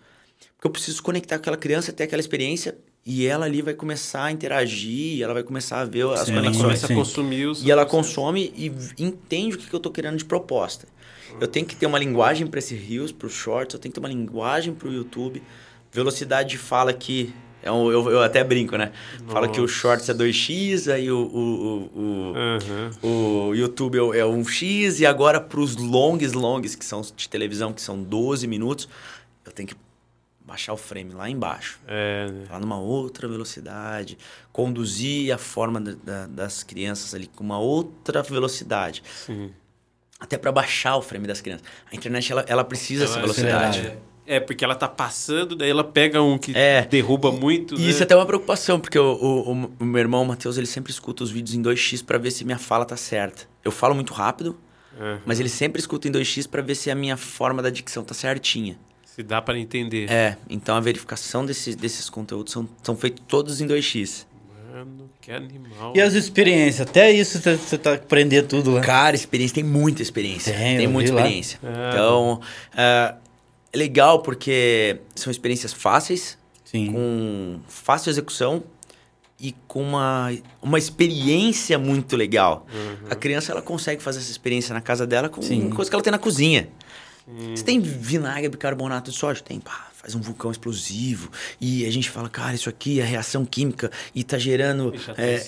Porque eu preciso conectar com aquela criança, ter aquela experiência, e ela ali vai começar a interagir, ela vai começar a ver as Sim, Ela conexões. começa sim. a consumir os. E ela consome e entende o que, que eu tô querendo de proposta. Eu tenho que ter uma linguagem para esse Reels, para Shorts, eu tenho que ter uma linguagem para o YouTube. Velocidade de fala que. É um, eu, eu até brinco, né? Fala que o Nossa. Shorts é 2x, aí o, o, o, o, Aham. o YouTube é é um X, e agora para os longs, longs, que são de televisão, que são 12 minutos, eu tenho que baixar o frame lá embaixo É, né? lá numa outra velocidade, conduzir a forma da- da- das crianças ali com uma outra velocidade, Sim. Até para baixar o frame das crianças. A internet ela, ela precisa dessa Ela- velocidade. acelerada. É, porque ela tá passando, daí ela pega um que É. derruba muito. E né? isso é até uma preocupação, porque o, o- o- meu irmão, o Matheus, ele sempre escuta os vídeos em 2x para ver se minha fala tá certa. Eu falo muito rápido, Aham. mas ele sempre escuta em 2x para ver se a minha forma da dicção tá certinha. Se dá para entender. É, então a verificação desses, desses conteúdos são, são feitos todos em 2x. Mano, que animal. E as experiências? Até isso você- tá aprendendo tudo lá. Cara, experiência, tem muita experiência. Tem, Tem, muita experiência. Ah, então, é, é legal porque são experiências fáceis, Sim. com fácil execução e com uma, uma experiência muito legal. A criança ela consegue fazer essa experiência na casa dela com Sim. coisa que ela tem na cozinha. Você tem vinagre, bicarbonato de sódio? Tem, pá, faz um vulcão explosivo. E a gente fala, cara, isso aqui é reação química e tá gerando. E tá é,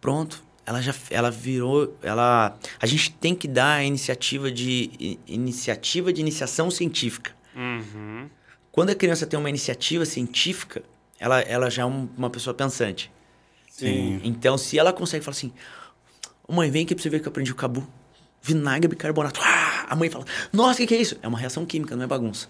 pronto. Ela já ela virou, ela a gente tem que dar a iniciativa de iniciativa de iniciação científica. Uhum. Quando a criança tem uma iniciativa científica, ela, ela já é um- uma pessoa pensante. Sim. Então, se ela consegue falar assim, "Ô, mãe, vem aqui pra você ver que eu aprendi o cabu. Vinagre, bicarbonato. Ah! A mãe fala, nossa, o que, que é isso? É uma reação química, não é bagunça.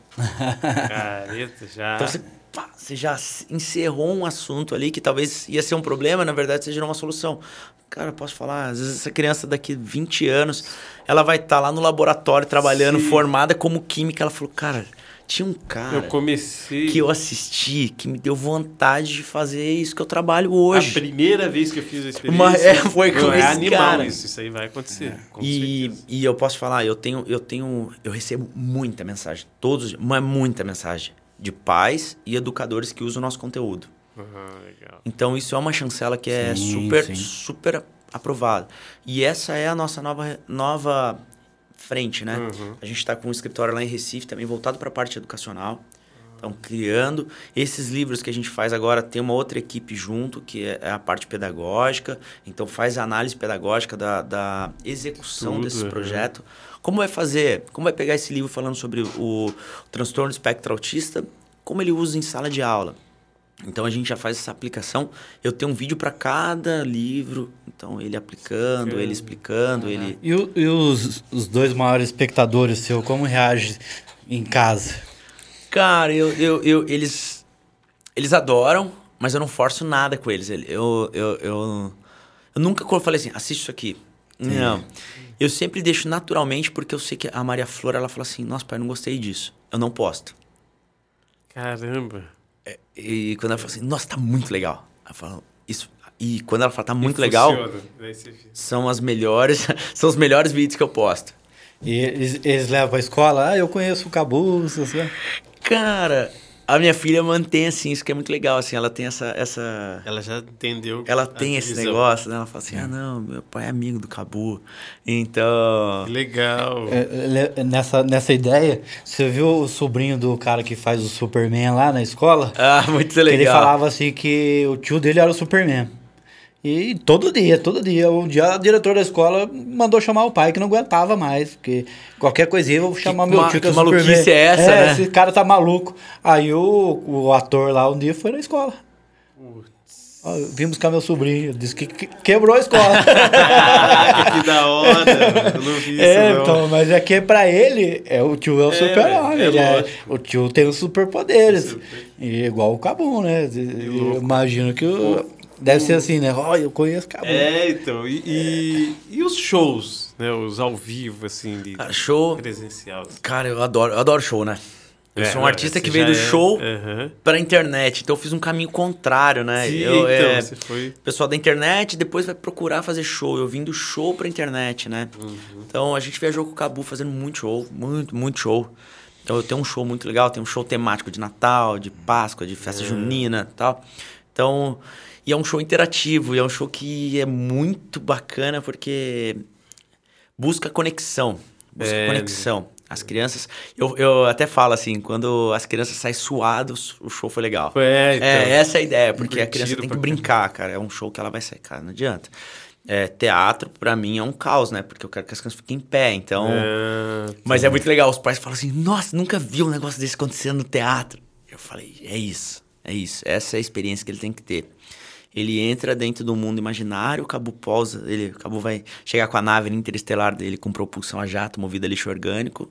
Careta, já. Então você, pá, você já encerrou um assunto ali que talvez ia ser um problema, na verdade você gerou uma solução. Cara, posso falar, às vezes essa criança daqui 20 anos, ela vai estar lá no laboratório trabalhando, Sim. formada como química. Ela falou, cara, tinha um cara eu comecei. que eu assisti que me deu vontade de fazer isso que eu trabalho A hoje. primeira vez que eu fiz a experiência. Uma- é, foi com Não, é esse animal cara. isso. Isso aí vai acontecer. com E, certeza. e eu posso falar, eu tenho, eu tenho, eu recebo muita mensagem, todos, os dias, mas muita mensagem de pais e educadores que usam o nosso conteúdo. Legal. Então isso é uma chancela que é Sim, super, sim. super aprovada. E essa é a nossa nova, nova frente, né? Uhum. A gente está com um escritório lá em Recife também voltado para a parte educacional. Então, criando esses livros que a gente faz agora, tem uma outra equipe junto, que é a parte pedagógica. Então, faz a análise pedagógica da, da execução Tudo, desse uhum. projeto. Como vai fazer? Como vai pegar esse livro falando sobre o, transtorno espectro autista? Como ele usa em sala de aula? Então a gente já faz essa aplicação. Eu tenho um vídeo para cada livro. Então ele aplicando, ele explicando, ele. E, o- e os, os dois maiores espectadores seu, como reage em casa? Cara, eu, eu, eu- eles, eles adoram, mas eu não forço nada com eles. Ele- Eu, eu, eu, eu nunca falei assim, assiste isso aqui. Não. Eu sempre deixo naturalmente, porque eu sei que a Maria Flor, ela fala assim, nossa, pai, não gostei disso. Eu não posto. Caramba. E quando ela fala assim, nossa, tá muito legal. Eu falo, isso. E quando ela fala, tá muito E legal, funciona. Vê. são as melhores, são os melhores vídeos que eu posto. E eles, eles levam pra escola? Ah, eu conheço o Cabu, assim. Cara, a minha filha mantém assim, isso que é muito legal, assim, ela tem essa. essa... Ela já entendeu. Ela tem esse divisão. negócio, né? Ela fala assim: ah, não, meu pai é amigo do Cabu. Então. Que Legal. É, é, Nessa, nessa ideia, você viu o sobrinho do cara que faz o Superman lá na escola? Ah, muito Que ele legal. falava assim que o tio dele era o Superman. E todo dia, todo dia. Um dia a diretora da escola mandou chamar o pai que não aguentava mais. Porque qualquer coisinha eu vou chamar meu ma- tio que, é que Superman. maluquice é essa, é, né? Esse cara tá maluco. Aí o, o ator lá um dia foi na escola. Ó, eu vim buscar meu sobrinho. Disse que, que- quebrou a escola. Que da hora. Eu não vi isso, É, não. então, mas é que pra ele, é, o tio é o É, super-homem. é é- o tio tem os superpoderes. Super. E igual o Cabum, né? Imagino que o- deve ser assim, né? Ó, eu conheço Cabum. É, então. E, e, e os shows, né? Os ao vivo, assim, de Cara, show. presencial. Cara, eu adoro, eu adoro show, né? Eu É, sou um artista você que veio do é- show Aham. pra internet. Então eu fiz um caminho contrário, né? Sim, eu, então, é, você foi... pessoal da internet depois vai procurar fazer show. Eu vim do show pra internet, né? Uhum. Então a gente viajou com o Cabu fazendo muito show, muito, muito show. Então eu tenho um show muito legal, tem um show temático de Natal, de Páscoa, de É. festa junina e tal. Então, e é um show interativo, e é um show que é muito bacana porque busca conexão. Busca É. conexão. As crianças. Eu, eu até falo assim, quando as crianças saem suadas, o show foi legal. É, então. É, essa é a ideia, porque a criança tem que brincar, cara. É um show que ela vai sair, cara, não adianta. É, teatro, pra mim, é um caos, né? Porque eu quero que as crianças fiquem em pé, então. É, Mas é muito legal. Os pais falam assim: nossa, nunca vi um negócio desse acontecendo no teatro. Eu falei: é isso, é isso. Essa é a experiência que ele tem que ter. Ele entra dentro do mundo imaginário, o Cabo pousa, ele, o Cabo vai chegar com a nave interestelar dele com propulsão a jato, movida a lixo orgânico,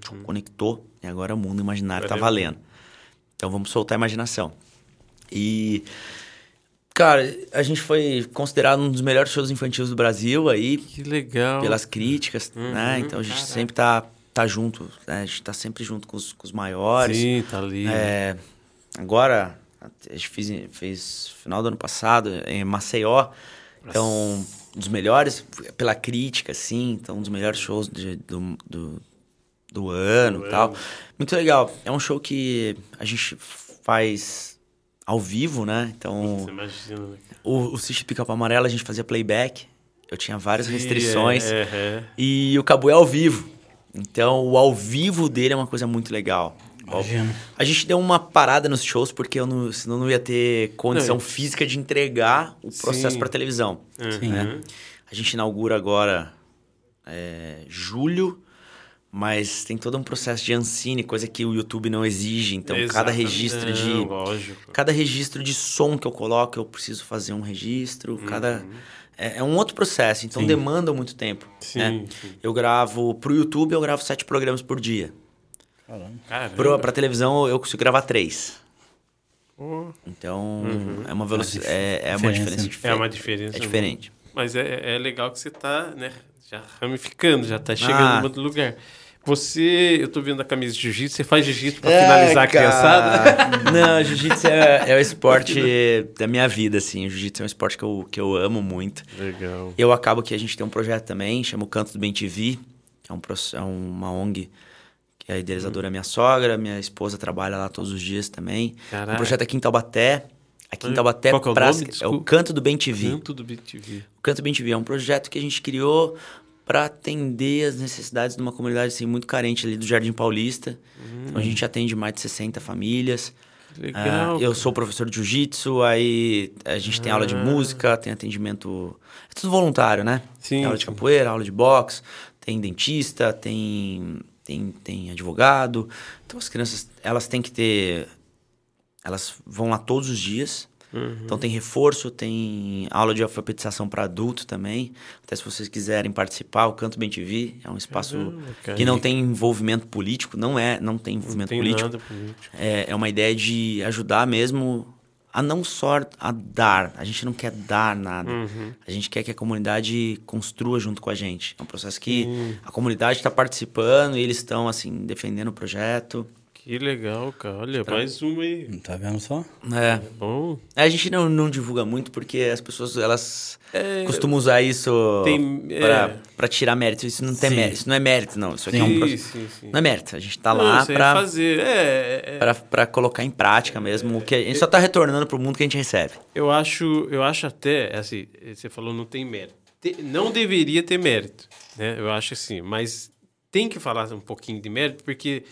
tchum, conectou, e agora o mundo imaginário tá Valeu. valendo. Então vamos soltar a imaginação. E, cara, a gente foi considerado um dos melhores shows infantis do Brasil aí, Que legal. pelas críticas, né? Então a gente sempre tá, tá junto, né? A gente tá sempre junto com os, com os maiores. Sim, tá ali. É, agora, a gente fez, fez final do ano passado em Maceió. Então, um dos melhores, pela crítica, assim. Então, um dos melhores shows de- do, do, do ano e tal. Muito legal. É um show que a gente faz ao vivo, né? Então, Você imagina, né? o, o Sítio Pica-Pau Amarelo a gente fazia playback. Eu tinha várias Sim, restrições. É, é, E o Cabu é ao vivo. Então, o ao vivo dele é uma coisa muito legal. A gente deu uma parada nos shows porque eu não, senão não ia ter condição Não, física de entregar o processo para televisão. Sim. Uhum. A gente inaugura agora é, julho, mas tem todo um processo de Ancine, coisa que o YouTube não exige. Então, cada registro de Não, Lógico. cada registro de som que eu coloco, eu preciso fazer um registro. Cada é, é um outro processo, então Sim. demanda muito tempo. Sim, né? sim. Eu gravo pro YouTube, eu gravo sete programas por dia. Caramba. Pro, pra televisão, eu consigo gravar três. Oh, Então, é uma velocidade. É, é diferença, uma diferença diferente. É uma diferença. É diferente. Mas é, é legal que você tá, né, já ramificando, já tá chegando Ah. em outro lugar. Você, eu tô vendo a camisa de jiu-jitsu, você faz jiu-jitsu pra É, finalizar a criançada? cara. Não, jiu-jitsu é, é o esporte da minha vida, assim. O jiu-jitsu é um esporte que eu, que eu amo muito. Legal. Eu acabo que a gente tem um projeto também, chama o Canto do Bem TV, que é, um, é uma ONG que a idealizadora é minha sogra, minha esposa trabalha lá todos os dias também. Caraca. Um projeto aqui em Taubaté. Aqui em Olha, Taubaté, qual é o Praça- é o. Canto do Bem TV. Canto do BTV. O Canto Bem TV é um projeto que a gente criou para atender as necessidades de uma comunidade assim, muito carente ali do Jardim Paulista. Então a gente atende mais de 60 famílias. Legal. Ah, eu sou professor de jiu-jitsu, aí a gente tem aula de Ah. música, tem atendimento. É tudo voluntário, né? Sim, Tem aula de capoeira, aula de boxe, tem dentista, tem, tem, tem advogado. Então as crianças elas têm que ter elas vão lá todos os dias. Uhum. Então tem reforço, tem aula de alfabetização para adulto também. Até se vocês quiserem participar, o Canto Bem TV é um espaço Caramba, cara. que não tem envolvimento político, não é, não tem Não envolvimento tem político. nada político. É, é uma ideia de ajudar mesmo a não só a dar. A gente não quer dar nada. Uhum. A gente quer que a comunidade construa junto com a gente. É um processo que a comunidade está participando e eles estão, assim, defendendo o projeto. Que legal, cara. Olha, mais uma aí. Tá vendo só? É. Bom. A gente não, não divulga muito porque as pessoas elas costumam usar isso Tem- pra, é. pra tirar mérito. Isso não tem Sim. mérito. Isso não é mérito, não. Isso aqui é um Sim, processo. sim, sim. Não é mérito. A gente tá Não, lá é pra, fazer. É, é, pra, pra colocar em prática mesmo. O que a gente só tá retornando pro mundo que a gente recebe. Eu acho, eu acho até, assim, você falou não tem mérito. Não deveria ter mérito, né? Eu acho assim, mas tem que falar um pouquinho de mérito, porque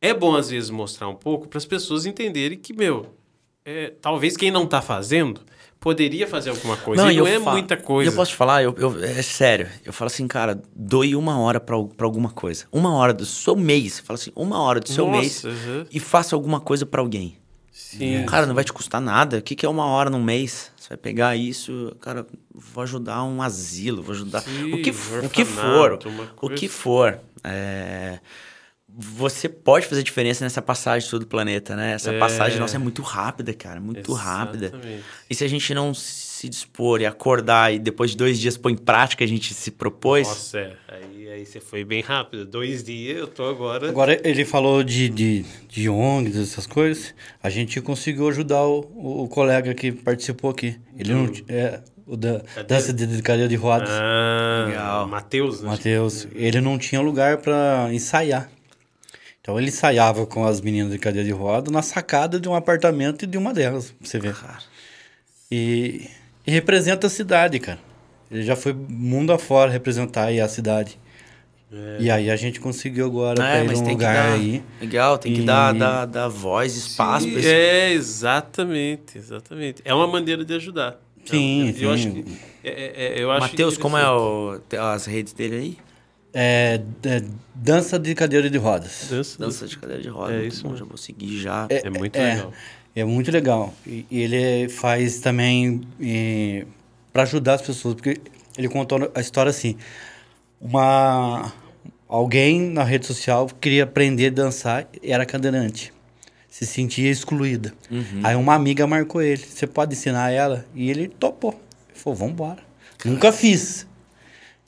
é bom às vezes mostrar um pouco para as pessoas entenderem que, meu, é, talvez quem não tá fazendo poderia fazer alguma coisa. não e eu é muita coisa. Eu posso te falar, eu, eu- é sério. Eu falo assim, cara, doe uma hora pra alguma coisa. Uma hora do seu mês. Fala assim, uma hora do seu Nossa, mês uhum. e faça alguma coisa pra alguém. Sim. Cara, não vai te custar nada. O que, que é uma hora num mês? Você vai pegar isso, cara, vou ajudar um asilo, vou ajudar. Sim, o, que, o que for. O que for. É, Você pode fazer diferença nessa passagem todo o planeta, né? Essa É. passagem nossa é muito rápida, cara. Muito rápida. Exatamente. E se a gente não se dispor e acordar e depois de dois dias pôr em prática a gente se propôs. Nossa, é. Aí, aí você foi bem rápido. Dois dias, eu tô agora. Agora, ele falou de, de, de ONGs, essas coisas. A gente conseguiu ajudar o, o, o colega que participou aqui. Ele não... ti- É, o da dança de, de cadeira de rodas. Ah, Legal. Matheus, né? Matheus, ele não tinha lugar para ensaiar. Então ele ensaiava com as meninas de cadeira de roda na sacada de um apartamento e de uma delas, pra você ver. Cara, E, e representa a cidade, cara. Ele já foi mundo afora representar aí a cidade. E aí a gente conseguiu agora É, pra ir num que lugar dar. aí. Legal, tem que E- dar, dar, dar voz, espaço Sim, pra esse É, exatamente, exatamente. É uma maneira de ajudar. Sim, eu, eu sim. acho que. É, é, é, eu acho Matheus, como é o, as redes dele aí? É, é dança de cadeira de rodas. Dança, Dança de cadeira de roda. É muito isso bom, já vou seguir já. É, muito é, legal. É muito legal. E, e ele faz também para ajudar as pessoas, porque ele contou a história assim: uma alguém na rede social queria aprender a dançar e era cadeirante. Se sentia excluída. Uhum. Aí uma amiga marcou ele. Você pode ensinar ela? E ele topou. Ele falou, vambora. Nunca fiz.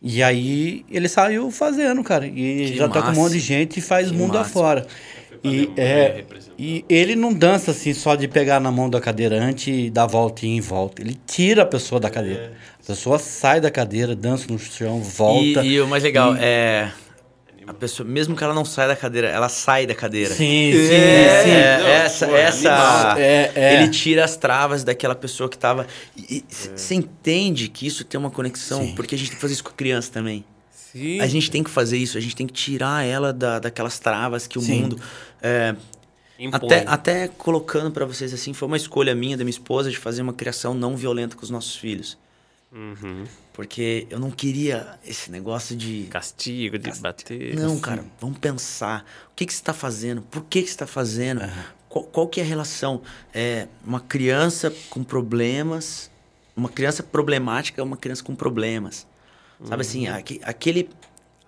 E aí ele saiu fazendo, cara. E Que já tá com um massa. monte de gente e faz Que mundo massa. afora. E, é, e ele não dança assim só de pegar na mão da cadeirante e dar voltinha em volta. Ele tira a pessoa da cadeira. A pessoa sai da cadeira, dança no chão, volta. E, e o mais legal E- é. A pessoa, mesmo que ela não saia da cadeira, ela sai da cadeira. Sim, sim, É, sim. é, Não, essa, pô, é essa. É, é. ele tira as travas daquela pessoa que tava. Você entende que isso tem uma conexão? Sim. Porque a gente tem que fazer isso com a criança também. Sim. A gente tem que fazer isso, a gente tem que tirar ela da, daquelas travas que o Sim. mundo. é, impõe. até, até colocando pra vocês assim, foi uma escolha minha, da minha esposa, de fazer uma criação não violenta com os nossos filhos. Uhum. Porque eu não queria esse negócio de. Castigo, de bater. Não, cara, vamos pensar. O que, que você está fazendo? Por que, que você está fazendo? Qual, qual que é a relação? É uma criança com problemas, uma criança problemática é uma criança com problemas. Sabe assim, aque- aquele,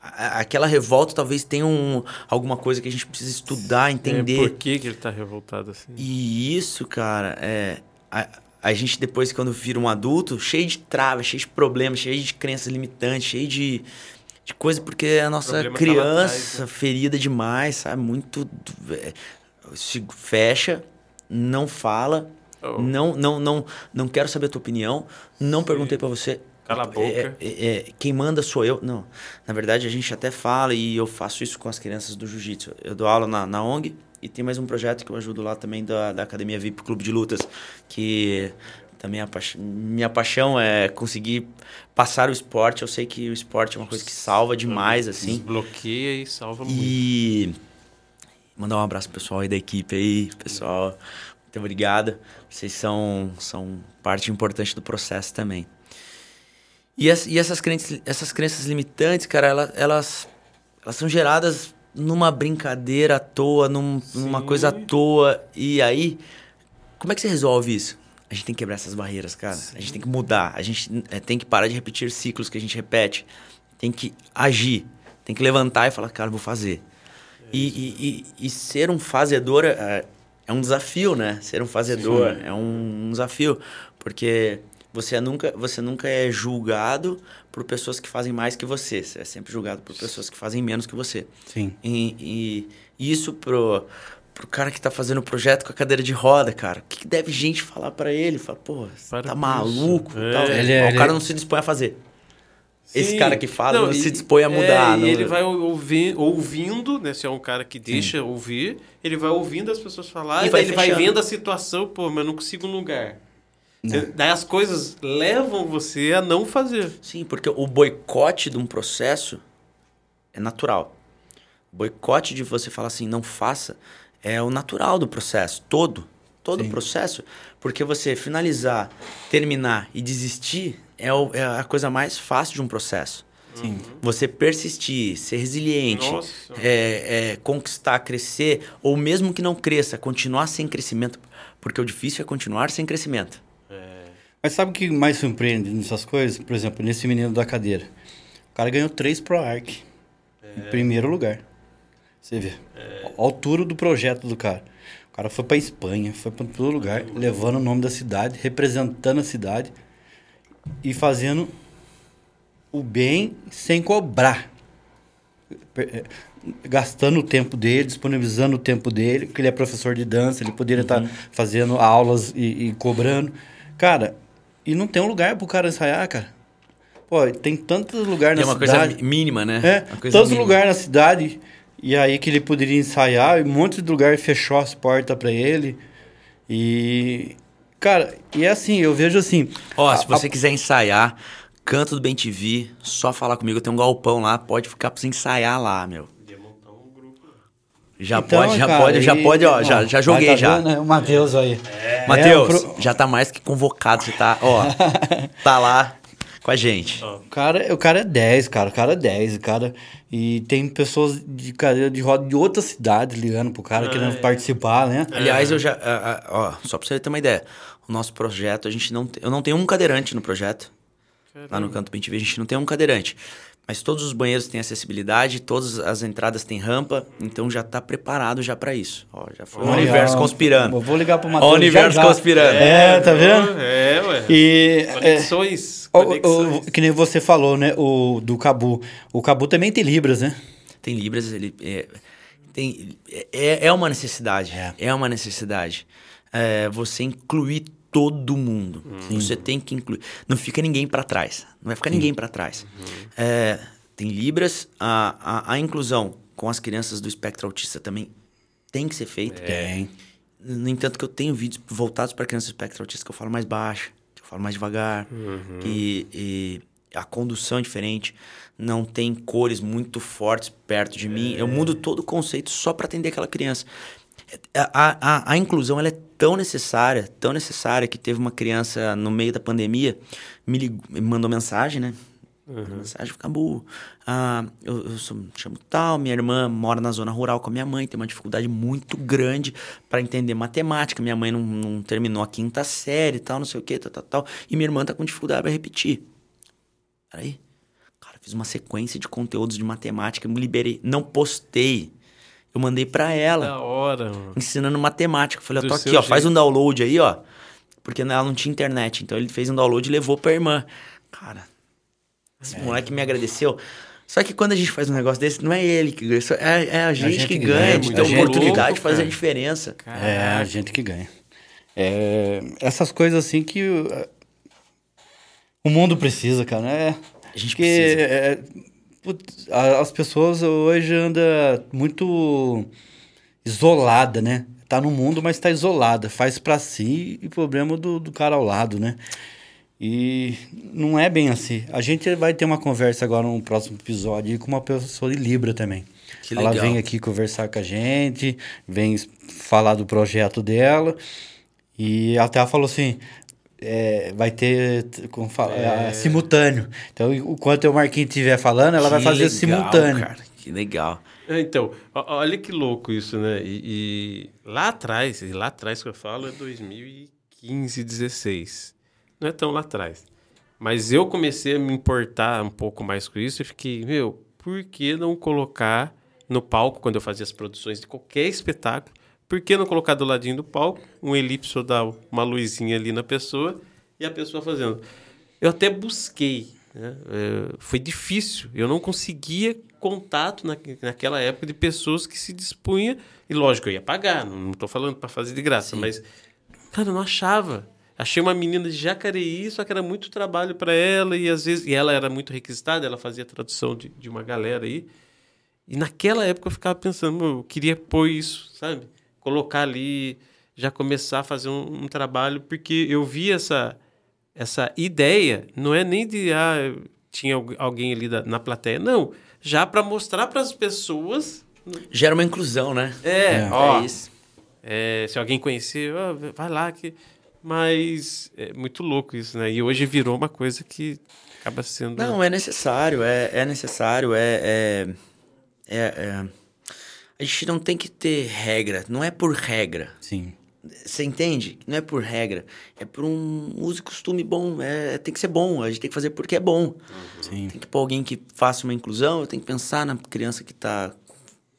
a- aquela revolta talvez tenha um, alguma coisa que a gente precisa estudar, entender. É, por que, que ele tá revoltado assim? E isso, cara, é. A, a gente, depois, quando vira um adulto, cheio de travas, cheio de problemas, cheio de crenças limitantes, cheio de, de coisa, porque a nossa problema tá criança atrás, né? ferida demais, sabe? Muito. é, se fecha, não fala, Oh. não, não, não, não quero saber a tua opinião, não perguntei pra você. Cala a boca. É, é, é, quem manda sou eu. Não. Na verdade, a gente até fala e eu faço isso com as crianças do jiu-jitsu. Eu dou aula na, na ONG e tem mais um projeto que eu ajudo lá também da, da Academia VIP Clube de Lutas, que também a minha paixão é conseguir passar o esporte. Eu sei que o esporte é uma coisa que salva demais, assim. Desbloqueia e salva muito. E mandar um abraço pro pessoal aí da equipe aí, pessoal. Muito obrigado. Vocês são, são parte importante do processo também. E, as- e essas, crenças, essas crenças limitantes, cara, ela- elas, elas são geradas numa brincadeira à toa, num- numa Sim. coisa à toa. E aí, Como é que você resolve isso? A gente tem que quebrar essas barreiras, cara. A gente tem que mudar. A gente é, tem que parar de repetir ciclos que a gente repete. Tem que agir. Tem que levantar e falar, cara, vou fazer. E, e, e, e ser um fazedor é, é, um desafio, né? Ser um fazedor Sim. é um, um desafio. Porque você nunca, você nunca é julgado por pessoas que fazem mais que você. Você é sempre julgado por pessoas que fazem menos que você. Sim. E, e isso pro, pro cara que tá fazendo o projeto com a cadeira de roda, cara. O que, que deve gente falar para ele? Fala, pô, você tá maluco? É. Tal. Ele, é, o cara é... não se dispõe a fazer. Sim. Esse cara que fala não, não se dispõe a mudar. É, não... E ele vai ouvir, ouvindo, né? Se é um cara que deixa Sim. ouvir, ele vai ouvindo as pessoas falarem, e vai ele vai vendo a situação, pô, mas eu não consigo um lugar. Você, daí as coisas levam você a não fazer. Sim, porque o boicote de um processo é natural. O boicote de você falar assim, não faça, é o natural do processo, todo. Todo o processo. Porque você finalizar, terminar e desistir é, o, é, a coisa mais fácil de um processo. Sim. Você persistir, ser resiliente, é, é, conquistar, crescer, ou mesmo que não cresça, continuar sem crescimento. Porque o difícil é continuar sem crescimento. Mas sabe o que mais surpreende nessas coisas? Por exemplo, nesse menino da cadeira. O cara ganhou três ProArc. É. Em primeiro lugar. Você vê. É. A altura do projeto do cara. O cara foi pra Espanha, foi pra todo lugar, levando o nome da cidade, representando a cidade e fazendo o bem sem cobrar. É, gastando o tempo dele, disponibilizando o tempo dele, porque ele é professor de dança, ele poderia estar uhum. tá fazendo aulas e, e cobrando. Cara, e não tem um lugar pro cara ensaiar, cara. Pô, tem tantos lugares na cidade. É uma coisa mínima, né? É, tantos lugares na cidade. E aí que ele poderia ensaiar, e um monte de lugar fechou as portas para ele. E. Cara, e é assim, eu vejo assim. Ó, a, se você a... quiser ensaiar, Canto do Bem TV, só falar comigo, eu tenho um galpão lá, pode ficar pra você ensaiar lá, meu. Já então, pode, já cara, pode, já pode, ó, já, já joguei tá já. Vendo, né? O Matheus aí. É. Matheus, é, pro... já tá mais que convocado, você tá, ó, tá lá com a gente. O cara, o cara é 10, cara, o cara é 10, cara. E tem pessoas de cadeira de roda de outra cidade ligando pro cara, ah, querendo é. participar, né? Aliás, eu já, ó, só pra você ter uma ideia, o nosso projeto, a gente não, eu não tenho um cadeirante no projeto. Caramba. Lá no Canto Bem TV, a gente não tem um cadeirante. Mas todos os banheiros têm acessibilidade, todas as entradas têm rampa, então já está preparado já para isso. Ó, já foi o universo conspirando. vou ligar para o Matheus. O universo já, já. conspirando. É, tá vendo? É, ué. E, conexões. É, conexões. O, o, que nem você falou, né? O do Cabu. O Cabu também tem Libras, né? Tem Libras, ele é, tem, é, é uma necessidade. É, é uma necessidade. É, você incluir todo mundo. Uhum. Você tem que incluir. Não fica ninguém para trás. Não vai ficar Sim. ninguém para trás. Uhum. É, tem Libras, a, a, a, inclusão com as crianças do espectro autista também tem que ser feita. Tem. No entanto, que eu tenho vídeos voltados para crianças do espectro autista que eu falo mais baixo, que eu falo mais devagar, uhum. e, e a condução é diferente, não tem cores muito fortes perto de é. mim. Eu mudo todo o conceito só para atender aquela criança. A, a, a inclusão ela é tão necessária, tão necessária, que teve uma criança no meio da pandemia, me, ligou, me mandou mensagem, né? Uhum. Mensagem, Cabu, ah, eu, eu sou, chamo tal, minha irmã mora na zona rural com a minha mãe, tem uma dificuldade muito grande para entender matemática. Minha mãe não, não, terminou a quinta série tal, não sei o que, tal, tal, tal. E minha irmã tá com dificuldade para repetir. Peraí. Cara, fiz uma sequência de conteúdos de matemática, me liberei. Não postei eu mandei para ela. Da hora, mano. Ensinando matemática. Falei, ó, tô aqui, ó, jeito. faz um download aí, ó. Porque ela não tinha internet. Então ele fez um download e levou pra irmã. Cara, esse é. moleque me agradeceu. Só que quando a gente faz um negócio desse, não é ele que ganha, é, é a, gente a gente que, que ganha, ganha de ter a oportunidade louco, de fazer cara. a diferença. É a gente que ganha. É, essas coisas assim que o, o mundo precisa, cara. É, a gente precisa. É, as pessoas hoje andam muito isolada, né? Tá no mundo, mas tá isolada. Faz para si e problema do, do cara ao lado, né? E não é bem assim. A gente vai ter uma conversa agora no próximo episódio com uma pessoa de Libra também. Que Ela vem aqui conversar com a gente, vem falar do projeto dela. E até ela falou assim: é, vai ter como fala, é. simultâneo. Então, enquanto o Marquinhos estiver falando, ela que vai fazer legal, simultâneo. Cara, Que legal. É, Então, olha que louco isso, né? E, e lá atrás, e lá atrás que eu falo é 2015, 16. Não é tão lá atrás. Mas eu comecei a me importar um pouco mais com isso e fiquei, meu, por que não colocar no palco, quando eu fazia as produções de qualquer espetáculo, por que não colocar do ladinho do palco um elipse ou dar uma luzinha ali na pessoa e a pessoa fazendo? Eu até busquei, né? É, foi difícil. Eu não conseguia contato na, naquela época de pessoas que se dispunham. E lógico, eu ia pagar, não estou falando para fazer de graça, mas, cara, eu não achava. Achei uma menina de Jacareí, só que era muito trabalho para ela, e às vezes. E ela era muito requisitada, ela fazia tradução de, de uma galera aí. E naquela época eu ficava pensando, "Meu, eu queria pôr isso, sabe? Colocar ali, já começar a fazer um, um trabalho, porque eu vi essa, essa ideia, não é nem de, ah, tinha algu- alguém ali da- na plateia, não. Já para mostrar para as pessoas, Gera uma inclusão, né? é, ó, É isso. é, se alguém conhecer, ó, vai lá que. Mas é muito louco isso, né? E hoje virou uma coisa que acaba sendo. Não, é necessário, é, é necessário, é, é, é, é- A gente não tem que ter regra, não é por regra. Sim. Você entende? Não é por regra, é por um uso e costume bom. É, tem que ser bom, a gente tem que fazer porque é bom. Sim. Tem que pôr alguém que faça uma inclusão, eu tenho que pensar na criança que está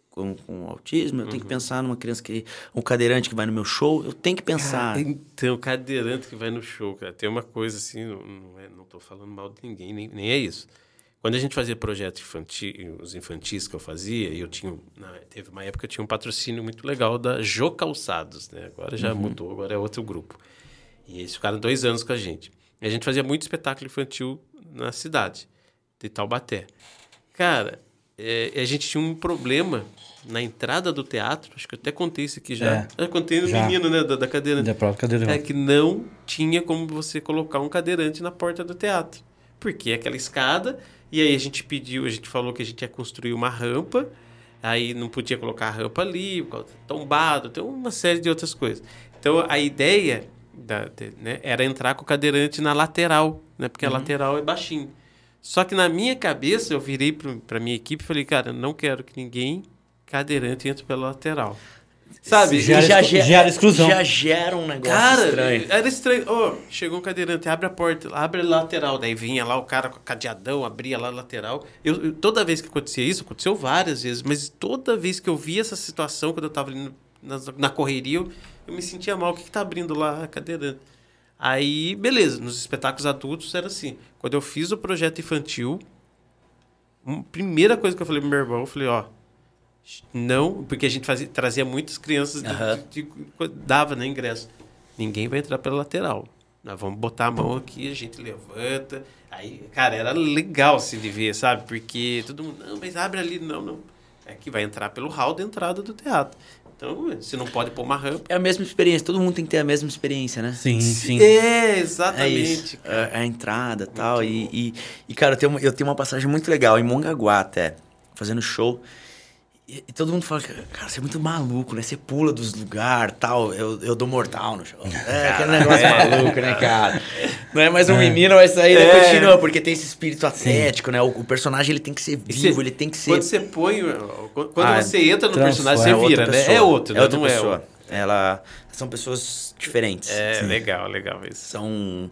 com, com autismo, eu tenho que pensar numa criança que. um cadeirante que vai no meu show, eu tenho que pensar. Então, cadeirante que vai no show, cara, tem uma coisa assim, não, não, é, não tô falando mal de ninguém, nem, nem é isso. Quando a gente fazia projeto infantil, os infantis que eu fazia, e eu tinha, na- teve uma época que eu tinha um patrocínio muito legal da Jô Calçados, né? Agora já mudou, agora é outro grupo. E eles ficaram dois anos com a gente. E a gente fazia muito espetáculo infantil na cidade de Taubaté. Cara, é, a gente tinha um problema na entrada do teatro, acho que eu até contei isso aqui já. É. Eu contei no Já. menino, né, da, da cadeira. Da própria cadeira. É que não tinha como você colocar um cadeirante na porta do teatro. Porque aquela escada, e aí a gente pediu, a gente falou que a gente ia construir uma rampa, aí não podia colocar a rampa ali, tombado, tem uma série de outras coisas. Então a ideia da- né, era entrar com o cadeirante na lateral, né, porque a lateral é baixinho. Só que na minha cabeça eu virei para minha equipe e falei, cara, não quero que ninguém cadeirante entre pela lateral. Sabe? Já- Gera gera exclusão. Já gera um negócio Cara, estranho. era estranho. Ó, chegou um cadeirante, abre a porta, abre a lateral. Daí vinha lá o cara com cadeadão, abria lá a lateral. Eu, eu- toda vez que acontecia isso, aconteceu várias vezes, mas toda vez que eu via essa situação, quando eu tava ali na, na correria, eu, eu me sentia mal. O que, que tá abrindo lá a cadeirante? Aí, beleza, nos espetáculos adultos era assim. Quando eu fiz o projeto infantil, a primeira coisa que eu falei pro meu irmão, eu falei, ó, não, porque a gente fazia, trazia muitas crianças, de, Aham. de- de- dava né, ingresso. Ninguém vai entrar pela lateral. Nós vamos botar a mão aqui, a gente levanta. Aí, cara, era legal se de ver, sabe? Porque todo mundo, não, mas abre ali. Não, não. É que vai entrar pelo hall de entrada do teatro. Então, você não pode pôr uma rampa. É a mesma experiência, todo mundo tem que ter a mesma experiência, né? Sim, sim. É, É exatamente. isso. É, a entrada e tal. E, e, e, cara, eu tenho, uma- eu tenho uma passagem muito legal em Mongaguá até, fazendo show. E, e todo mundo fala, cara, você é muito maluco, né? Você pula dos lugares tal. Eu, eu dou mortal no show. É, aquele negócio maluco, né, cara? Não é mais um menino, vai sair, né? É. Continua, porque tem esse espírito atlético, né? O, o personagem ele tem que ser vivo, você- ele tem que ser. Quando você põe. Quando Ah, você entra no personagem, é você outra vira, né? pessoa. É outro, é né? outra não é pessoa. outro. Ela são pessoas diferentes. É, legal, legal isso. São,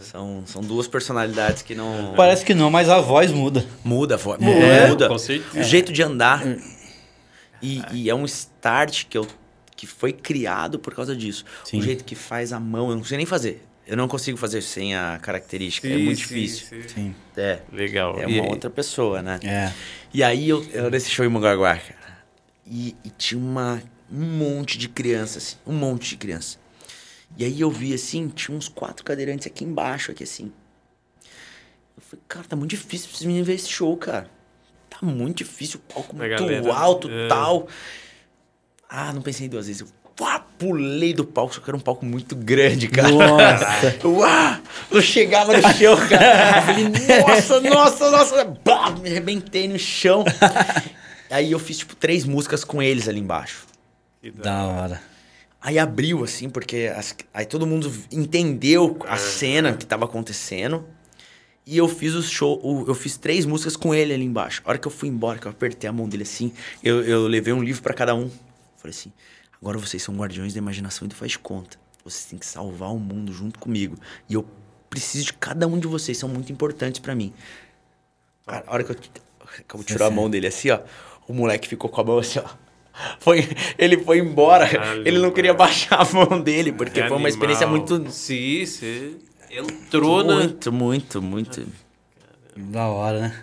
são, são duas personalidades que não. Parece que não, mas a voz muda. Muda a voz. É, muda. com certeza. O jeito de andar. E, e é um start que, eu, que foi criado por causa disso. Sim. O jeito que faz a mão, eu não sei nem fazer. Eu não consigo fazer sem a característica. é Sim, muito sim, difícil. sim. Sim. É. Legal. É E- uma outra pessoa, né? É. E aí eu, eu nesse show em Mongaguá, cara. E, e tinha uma, um monte de criança, assim. Um monte de criança. E aí eu vi assim, tinha uns quatro cadeirantes aqui embaixo, aqui assim. Eu falei, cara, tá muito difícil pra esses meninos ver esse show, cara. Tá muito difícil, o palco muito galera, alto é. tal. Ah, não pensei duas vezes. Eu pá, pulei do palco, só que era um palco muito grande, cara. Nossa. Eu chegava no chão, cara. Eu falei, nossa, nossa, nossa. Bah, me arrebentei no chão. Aí eu fiz, tipo, três músicas com eles ali embaixo. que da- Da hora. Aí abriu, assim, porque as- aí todo mundo entendeu a cena que tava acontecendo. E eu fiz o show, o- eu fiz três músicas com ele ali embaixo. A hora que eu fui embora, que eu apertei a mão dele assim, eu, eu levei um livro pra cada um. Falei assim: agora vocês são guardiões da imaginação e do faz de conta. Vocês têm que salvar o mundo junto comigo. E eu preciso de cada um de vocês, são muito importantes pra mim. Cara, a hora que eu, que eu tirou a mão dele assim, ó, o moleque ficou com a mão assim, ó. Foi, ele foi embora. Caralho, ele não queria cara. baixar a mão dele, porque É foi uma experiência muito. Sim, você entrou na. Muito, muito, muito. Da hora, né?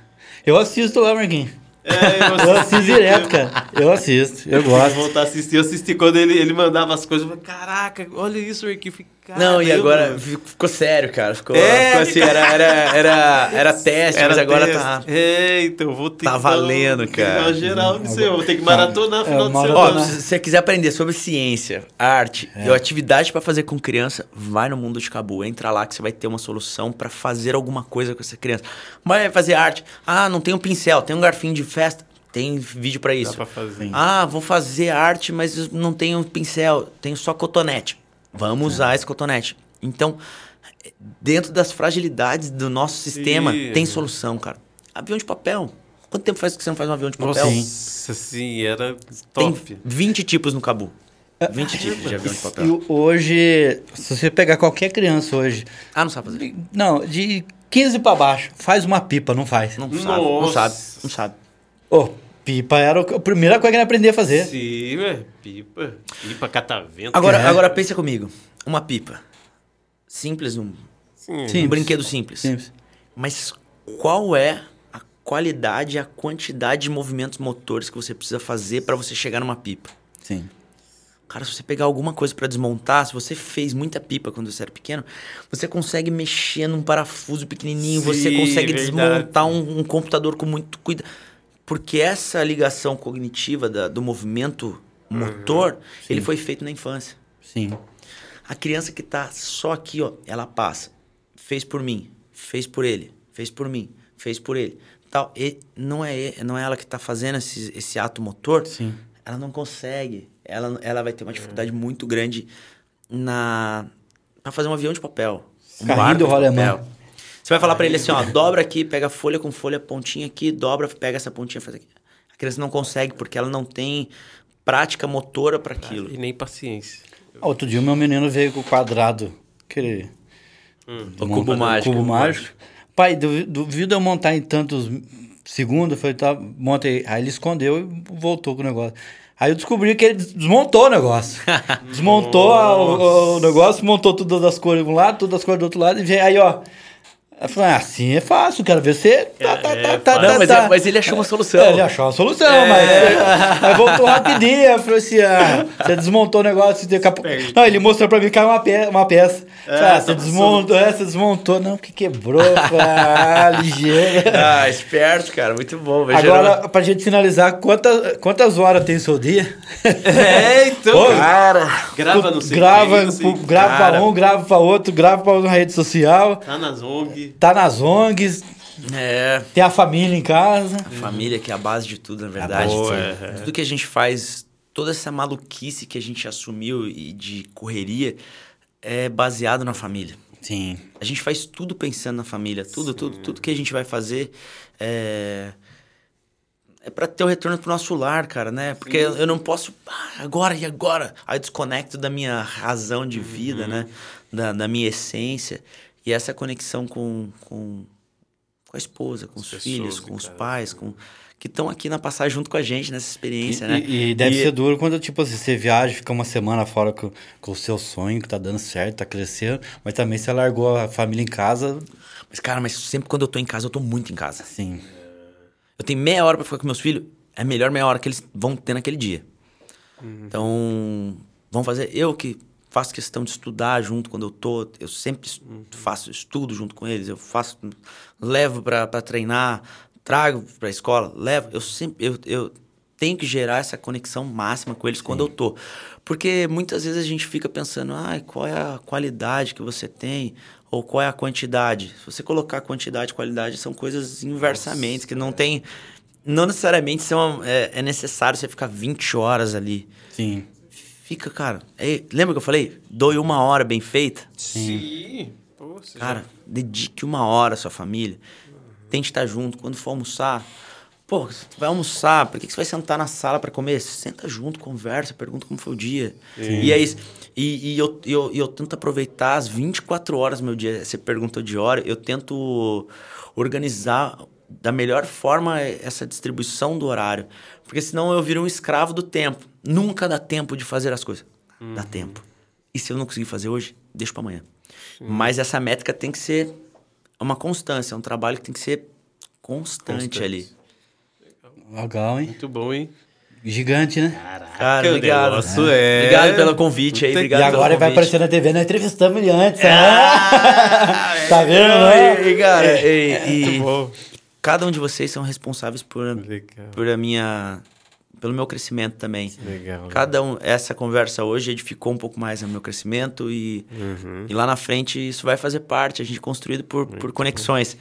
Eu assisto lá, Marquinhos. É, Eu assisto direto, cara. Eu assisto, eu Vou gosto. voltar a assistir. Eu assisti quando ele, ele mandava as coisas. Eu falei, caraca, olha isso, Rick. Não, e agora fi- ficou sério, cara. Ficou, É, ficou assim, era, era, era, era teste, mas agora tá. É, então eu vou ter tá que valendo, dar cara. geral nisso aí. Eu vou ter que maratonar É, final de maratona. Ó, semana. se você quiser aprender sobre ciência, arte e atividade pra fazer com criança, vai no Mundo de Cabu. Entra lá que você vai ter uma solução pra fazer alguma coisa com essa criança. Vai fazer arte. Ah, não tem um pincel, tem um garfinho de festa. Tem vídeo pra isso. pra fazer. Ah, vou fazer arte, mas não tenho pincel, tenho só cotonete. Vamos usar esse cotonete. Então, dentro das fragilidades do nosso sistema, Sim. tem solução, cara. Avião de papel. Quanto tempo faz que você não faz um avião de papel? Nossa, sim, era Tem top. 20 tipos no Cabu. 20 tipos de avião de papel. E hoje, se você pegar qualquer criança hoje, Ah, não sabe fazer. não, de 15 pra baixo, faz uma pipa, não faz. Não sabe, não Nossa. sabe, não sabe. Ô, pipa era o- a primeira coisa que ele aprender a fazer. Sim, velho. Pipa. Pipa, catavento. Agora, É. agora pensa comigo. Uma pipa. Simples, um, Sim. Sim. um brinquedo simples. Simples. Mas qual é a qualidade, a quantidade de movimentos motores que você precisa fazer para você chegar numa pipa? Sim. Cara, se você pegar alguma coisa para desmontar, se você fez muita pipa quando você era pequeno, você consegue mexer num parafuso pequenininho, você Sim, consegue verdade. desmontar um, um computador com muito cuidado. Porque essa ligação cognitiva da- do movimento motor, ele foi feito na infância. Sim. A criança que tá só aqui, ó, ela passa. Fez por mim, fez por ele, fez por mim, fez por ele. Tal. E não é, não é ela que tá fazendo esse, esse ato motor. Sim. Ela não consegue. Ela, ela vai ter uma dificuldade muito grande na para fazer um avião de papel. Um Carrinho do rolemã. Você vai falar pra ele assim, ó, dobra aqui, pega folha com folha, pontinha aqui, dobra, pega essa pontinha, faz aqui. A criança não consegue porque ela não tem prática motora para aquilo. E nem paciência. Outro dia o meu menino veio com o quadrado. Aquele. O cubo mágico. Cubo mágico. Pai, duvi- duvido eu montar em tantos segundos. Eu falei, tá, montei. Aí ele escondeu e voltou com o negócio. Aí eu descobri que ele des- desmontou o negócio. Desmontou o, o negócio, montou todas as cores de um lado, todas as cores do outro lado. E veio, aí, ó. Eu falei, ah, assim é fácil, quero ver você. Tá, tá, É, tá, tá, Não, tá, mas, tá. é- mas ele achou uma solução. É, ele achou a solução, mas aí voltou rapidinho. Eu falei assim: ah, você desmontou o negócio. Você capo... Não, ele mostrou pra mim que caiu uma, pe uma peça. Falei, ah, você tava desmontou, é, você desmontou. Não, que quebrou. Falei, ah, ligeiro. Ah, esperto, cara. Muito bom. Agora, pra gente finalizar, quantas, quantas horas tem seu dia? É, então. Ô, cara, grava no sei grava, pro- grava pra um, grava pra outro, grava pra uma rede social. Tá nas ONG. Tá nas ONGs, É. tem a família em casa. A família que é a base de tudo, na verdade. boa, Sim. é. Tudo que a gente faz, toda essa maluquice que a gente assumiu e de correria é baseado na família. Sim. A gente faz tudo pensando na família. Tudo, tudo, tudo que a gente vai fazer é. É pra ter o retorno pro nosso lar, cara, né? Porque eu eu não posso. ah, agora e agora. Aí eu desconecto da minha razão de vida, né? Da, da minha essência. E essa conexão com, com, com a esposa, com os pessoas, filhos, com os cara. pais, com que estão aqui na passagem junto com a gente nessa experiência, E, né? e- e deve ser duro quando, tipo assim, você viaja, fica uma semana fora com, com o seu sonho, que tá dando certo, tá crescendo, mas também você largou a família em casa, Mas, cara, mas sempre quando eu tô em casa, eu tô muito em casa. assim. Eu tenho meia hora pra ficar com meus filhos, é melhor meia hora que eles vão ter naquele dia. Então, vamos fazer. Eu que faço questão de estudar junto quando eu tô, eu sempre es- faço estudo junto com eles, eu faço, levo pra treinar, trago pra escola, levo. Eu sempre, eu, eu tenho que gerar essa conexão máxima com eles quando eu tô. Porque muitas vezes a gente fica pensando, ai, qual é a qualidade que você tem? Ou qual é a quantidade? Se você colocar quantidade e qualidade, são coisas inversamente, que não tem. Não necessariamente são, é, é necessário você ficar 20 horas ali. Sim. Fica, cara. é- lembra que eu falei? Doe uma hora bem feita? Sim. Você Cara, dedique uma hora à sua família. Tente estar junto. Quando for almoçar, pô, você vai almoçar, por que que você vai sentar na sala para comer? Senta junto, conversa, pergunta como foi o dia. E é isso. E, e eu, eu, eu tento aproveitar as 24 horas do meu dia. Você perguntou de hora, eu tento organizar da melhor forma essa distribuição do horário. Porque senão eu viro um escravo do tempo. Nunca dá tempo de fazer as coisas. Dá tempo. E se eu não conseguir fazer hoje, deixa para amanhã. Mas essa métrica tem que ser uma constância, é um trabalho que tem que ser constante, Constante. ali. Legal, hein? Muito bom, hein? Gigante, né? Cara, o obrigado. negócio é- Obrigado pelo convite aí, obrigado e agora vai aparecer na TV, nós entrevistamos ele antes. Ah, né? tá vendo, né? E, cara, e, e Muito bom. Cada um de vocês são responsáveis por, Legal. por a minha pelo meu crescimento também. Legal. Cada um, essa conversa hoje edificou um pouco mais o meu crescimento e, Uhum. e lá na frente isso vai fazer parte. A gente é construído por, por conexões.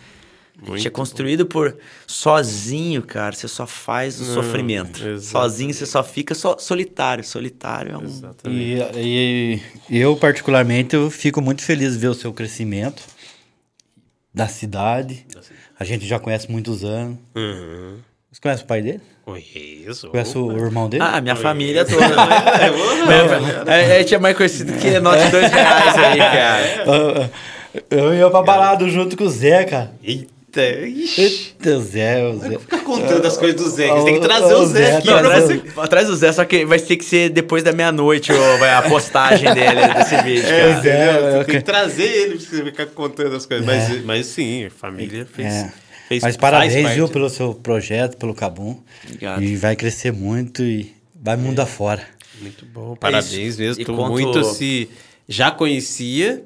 a gente é construído por sozinho, cara. Você só faz o Não, sofrimento. exatamente. Sozinho você só fica só, solitário. Solitário é um. Exatamente. E, e eu, particularmente, eu fico muito feliz de ver o seu crescimento da cidade. A gente já conhece muitos anos. Uhum. Você conhece o pai dele? Conheço. Conhece o irmão dele? Ah, minha família toda. é, é, é, tinha mais conhecido que de dois reais aí, cara. Eu ia pra balada junto com o Zé, cara. Eita. Eita, o Zé, o Zé. Fica contando as coisas do Zé. que Você tem que trazer o Zé aqui. Não, pra traz- você- atrás, do Zé, só que vai ter que ser depois da meia-noite a postagem dele, desse vídeo, É, cara. Zé, Você tem que trazer ele pra você ficar contando as coisas. Mas, mas sim, a família fez. É. fez Mas parabéns, viu, pelo seu projeto, pelo Cabum. Obrigado. E vai crescer muito e vai mundo afora. Muito bom, parabéns mesmo. E Tô quanto- muito se. Já conhecia,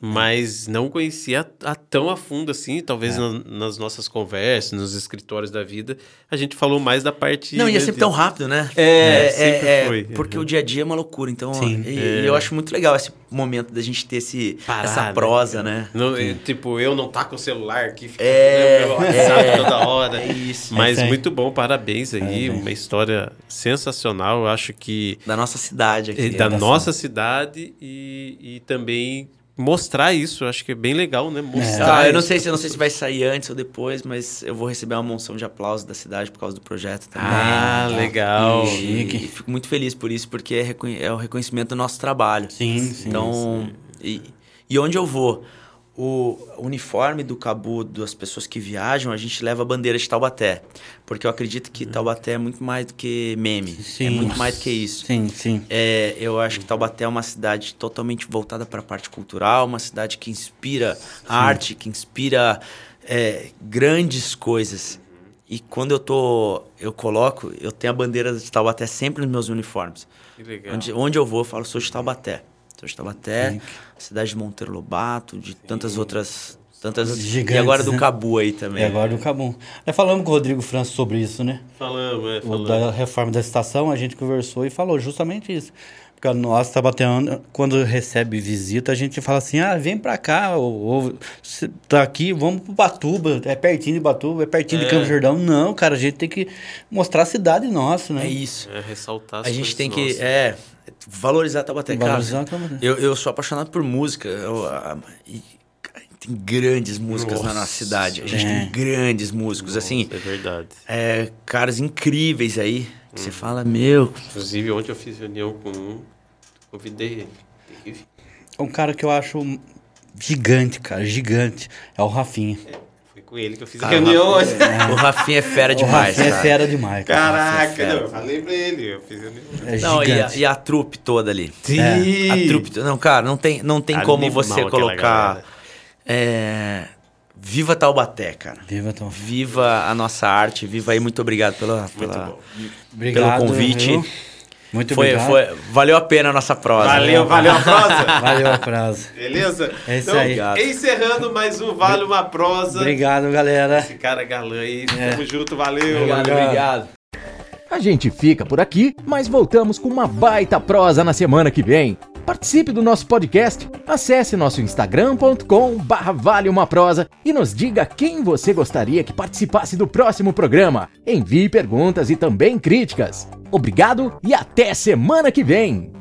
mas não conhecia a, a tão a fundo assim. Talvez É. na- nas nossas conversas, nos escritórios da vida, a gente falou mais da parte. Não, e é né, sempre de- tão rápido, né? É, sempre foi. Porque Uhum. o dia a dia é uma loucura. Então, Sim. e, É. e eu acho muito legal esse momento da gente ter esse, Parar, essa prosa, né? Não, é, tipo, eu não tá com o celular aqui, fica É, né, meu WhatsApp é. toda hora. É isso. Mas É muito bom, parabéns aí. Uma história sensacional. Eu acho que Da nossa cidade aqui. e da da nossa cidade e, e também mostrar isso. Eu acho que é bem legal, né? Mostrar. Ah, eu não sei, se, eu não sei se vai sair antes ou depois, mas eu vou receber uma monção de aplausos da cidade por causa do projeto também. Ah, legal. E, e fico muito feliz por isso, porque é, reconhe- é o reconhecimento do nosso trabalho. Sim, sim. Então, E, e onde eu vou? O uniforme do Cabu, das pessoas que viajam, a gente leva a bandeira de Taubaté. Porque eu acredito que Taubaté é muito mais do que meme. É Sim. muito mais do que isso. Sim, sim. É, eu acho que Taubaté é uma cidade totalmente voltada para a parte cultural, uma cidade que inspira arte, que inspira é, grandes coisas. E quando eu tô, eu coloco, eu tenho a bandeira de Taubaté sempre nos meus uniformes. Que legal. Onde, onde eu vou, eu falo, sou de Taubaté. Sou de Taubaté, cidade de Monteiro Lobato, de tantas outras. Tantas, e Gigantes, agora do né? Cabu aí também. E agora do Cabum. Nós falamos com o Rodrigo França sobre isso, né? Falamos, é, O falamos. da reforma da estação, a gente conversou e falou justamente isso. Porque nós, Tabateano, quando recebe visita, a gente fala assim, ah, vem pra cá, ou, ou tá aqui, vamos pro Batuba, é pertinho de Batuba, é pertinho de É. Campo Jordão. Não, cara, a gente tem que mostrar a cidade nossa, né? É isso. É, ressaltar as A gente tem que nossas. é, valorizar Taubaté. Valorizar Cara, Taubaté. eu, eu sou apaixonado por música. eu, ah, e, tem grandes músicas na Nossa. nossa cidade. A gente É. tem grandes músicos, assim. É verdade. É, caras incríveis aí. que Uhum. Você fala, meu... Inclusive, ontem eu fiz reunião com um, convidei ele. Um cara que eu acho gigante, cara, gigante, é o Rafinha. Foi com ele que eu fiz a Cara, reunião o hoje. Rafinha- O Rafinha é fera demais, o Rafinha cara. é fera demais, cara. Caraca, fera. não, eu falei pra ele. Eu fiz reunião. É Não, e a, e a trupe toda ali. Sim. A trupe... Não, cara, não tem, não tem como você colocar... É, viva Taubaté, cara. Viva, Tom. Viva a nossa arte, viva aí, muito obrigado pela, pela-. Obrigado, convite. viu? Muito Foi, obrigado. foi, valeu a pena a nossa prosa. Valeu, valeu a prosa. Valeu a frase. Beleza? É isso então, aí. encerrando mais um Vale Uma Prosa. Obrigado, galera. Esse cara galã aí. É. Tamo junto, valeu. Obrigado, obrigado. A gente fica por aqui, mas voltamos com uma baita prosa na semana que vem. Participe do nosso podcast, acesse nosso instagram.com prosa e nos diga quem você gostaria que participasse do próximo programa. Envie perguntas e também críticas. Obrigado e até semana que vem!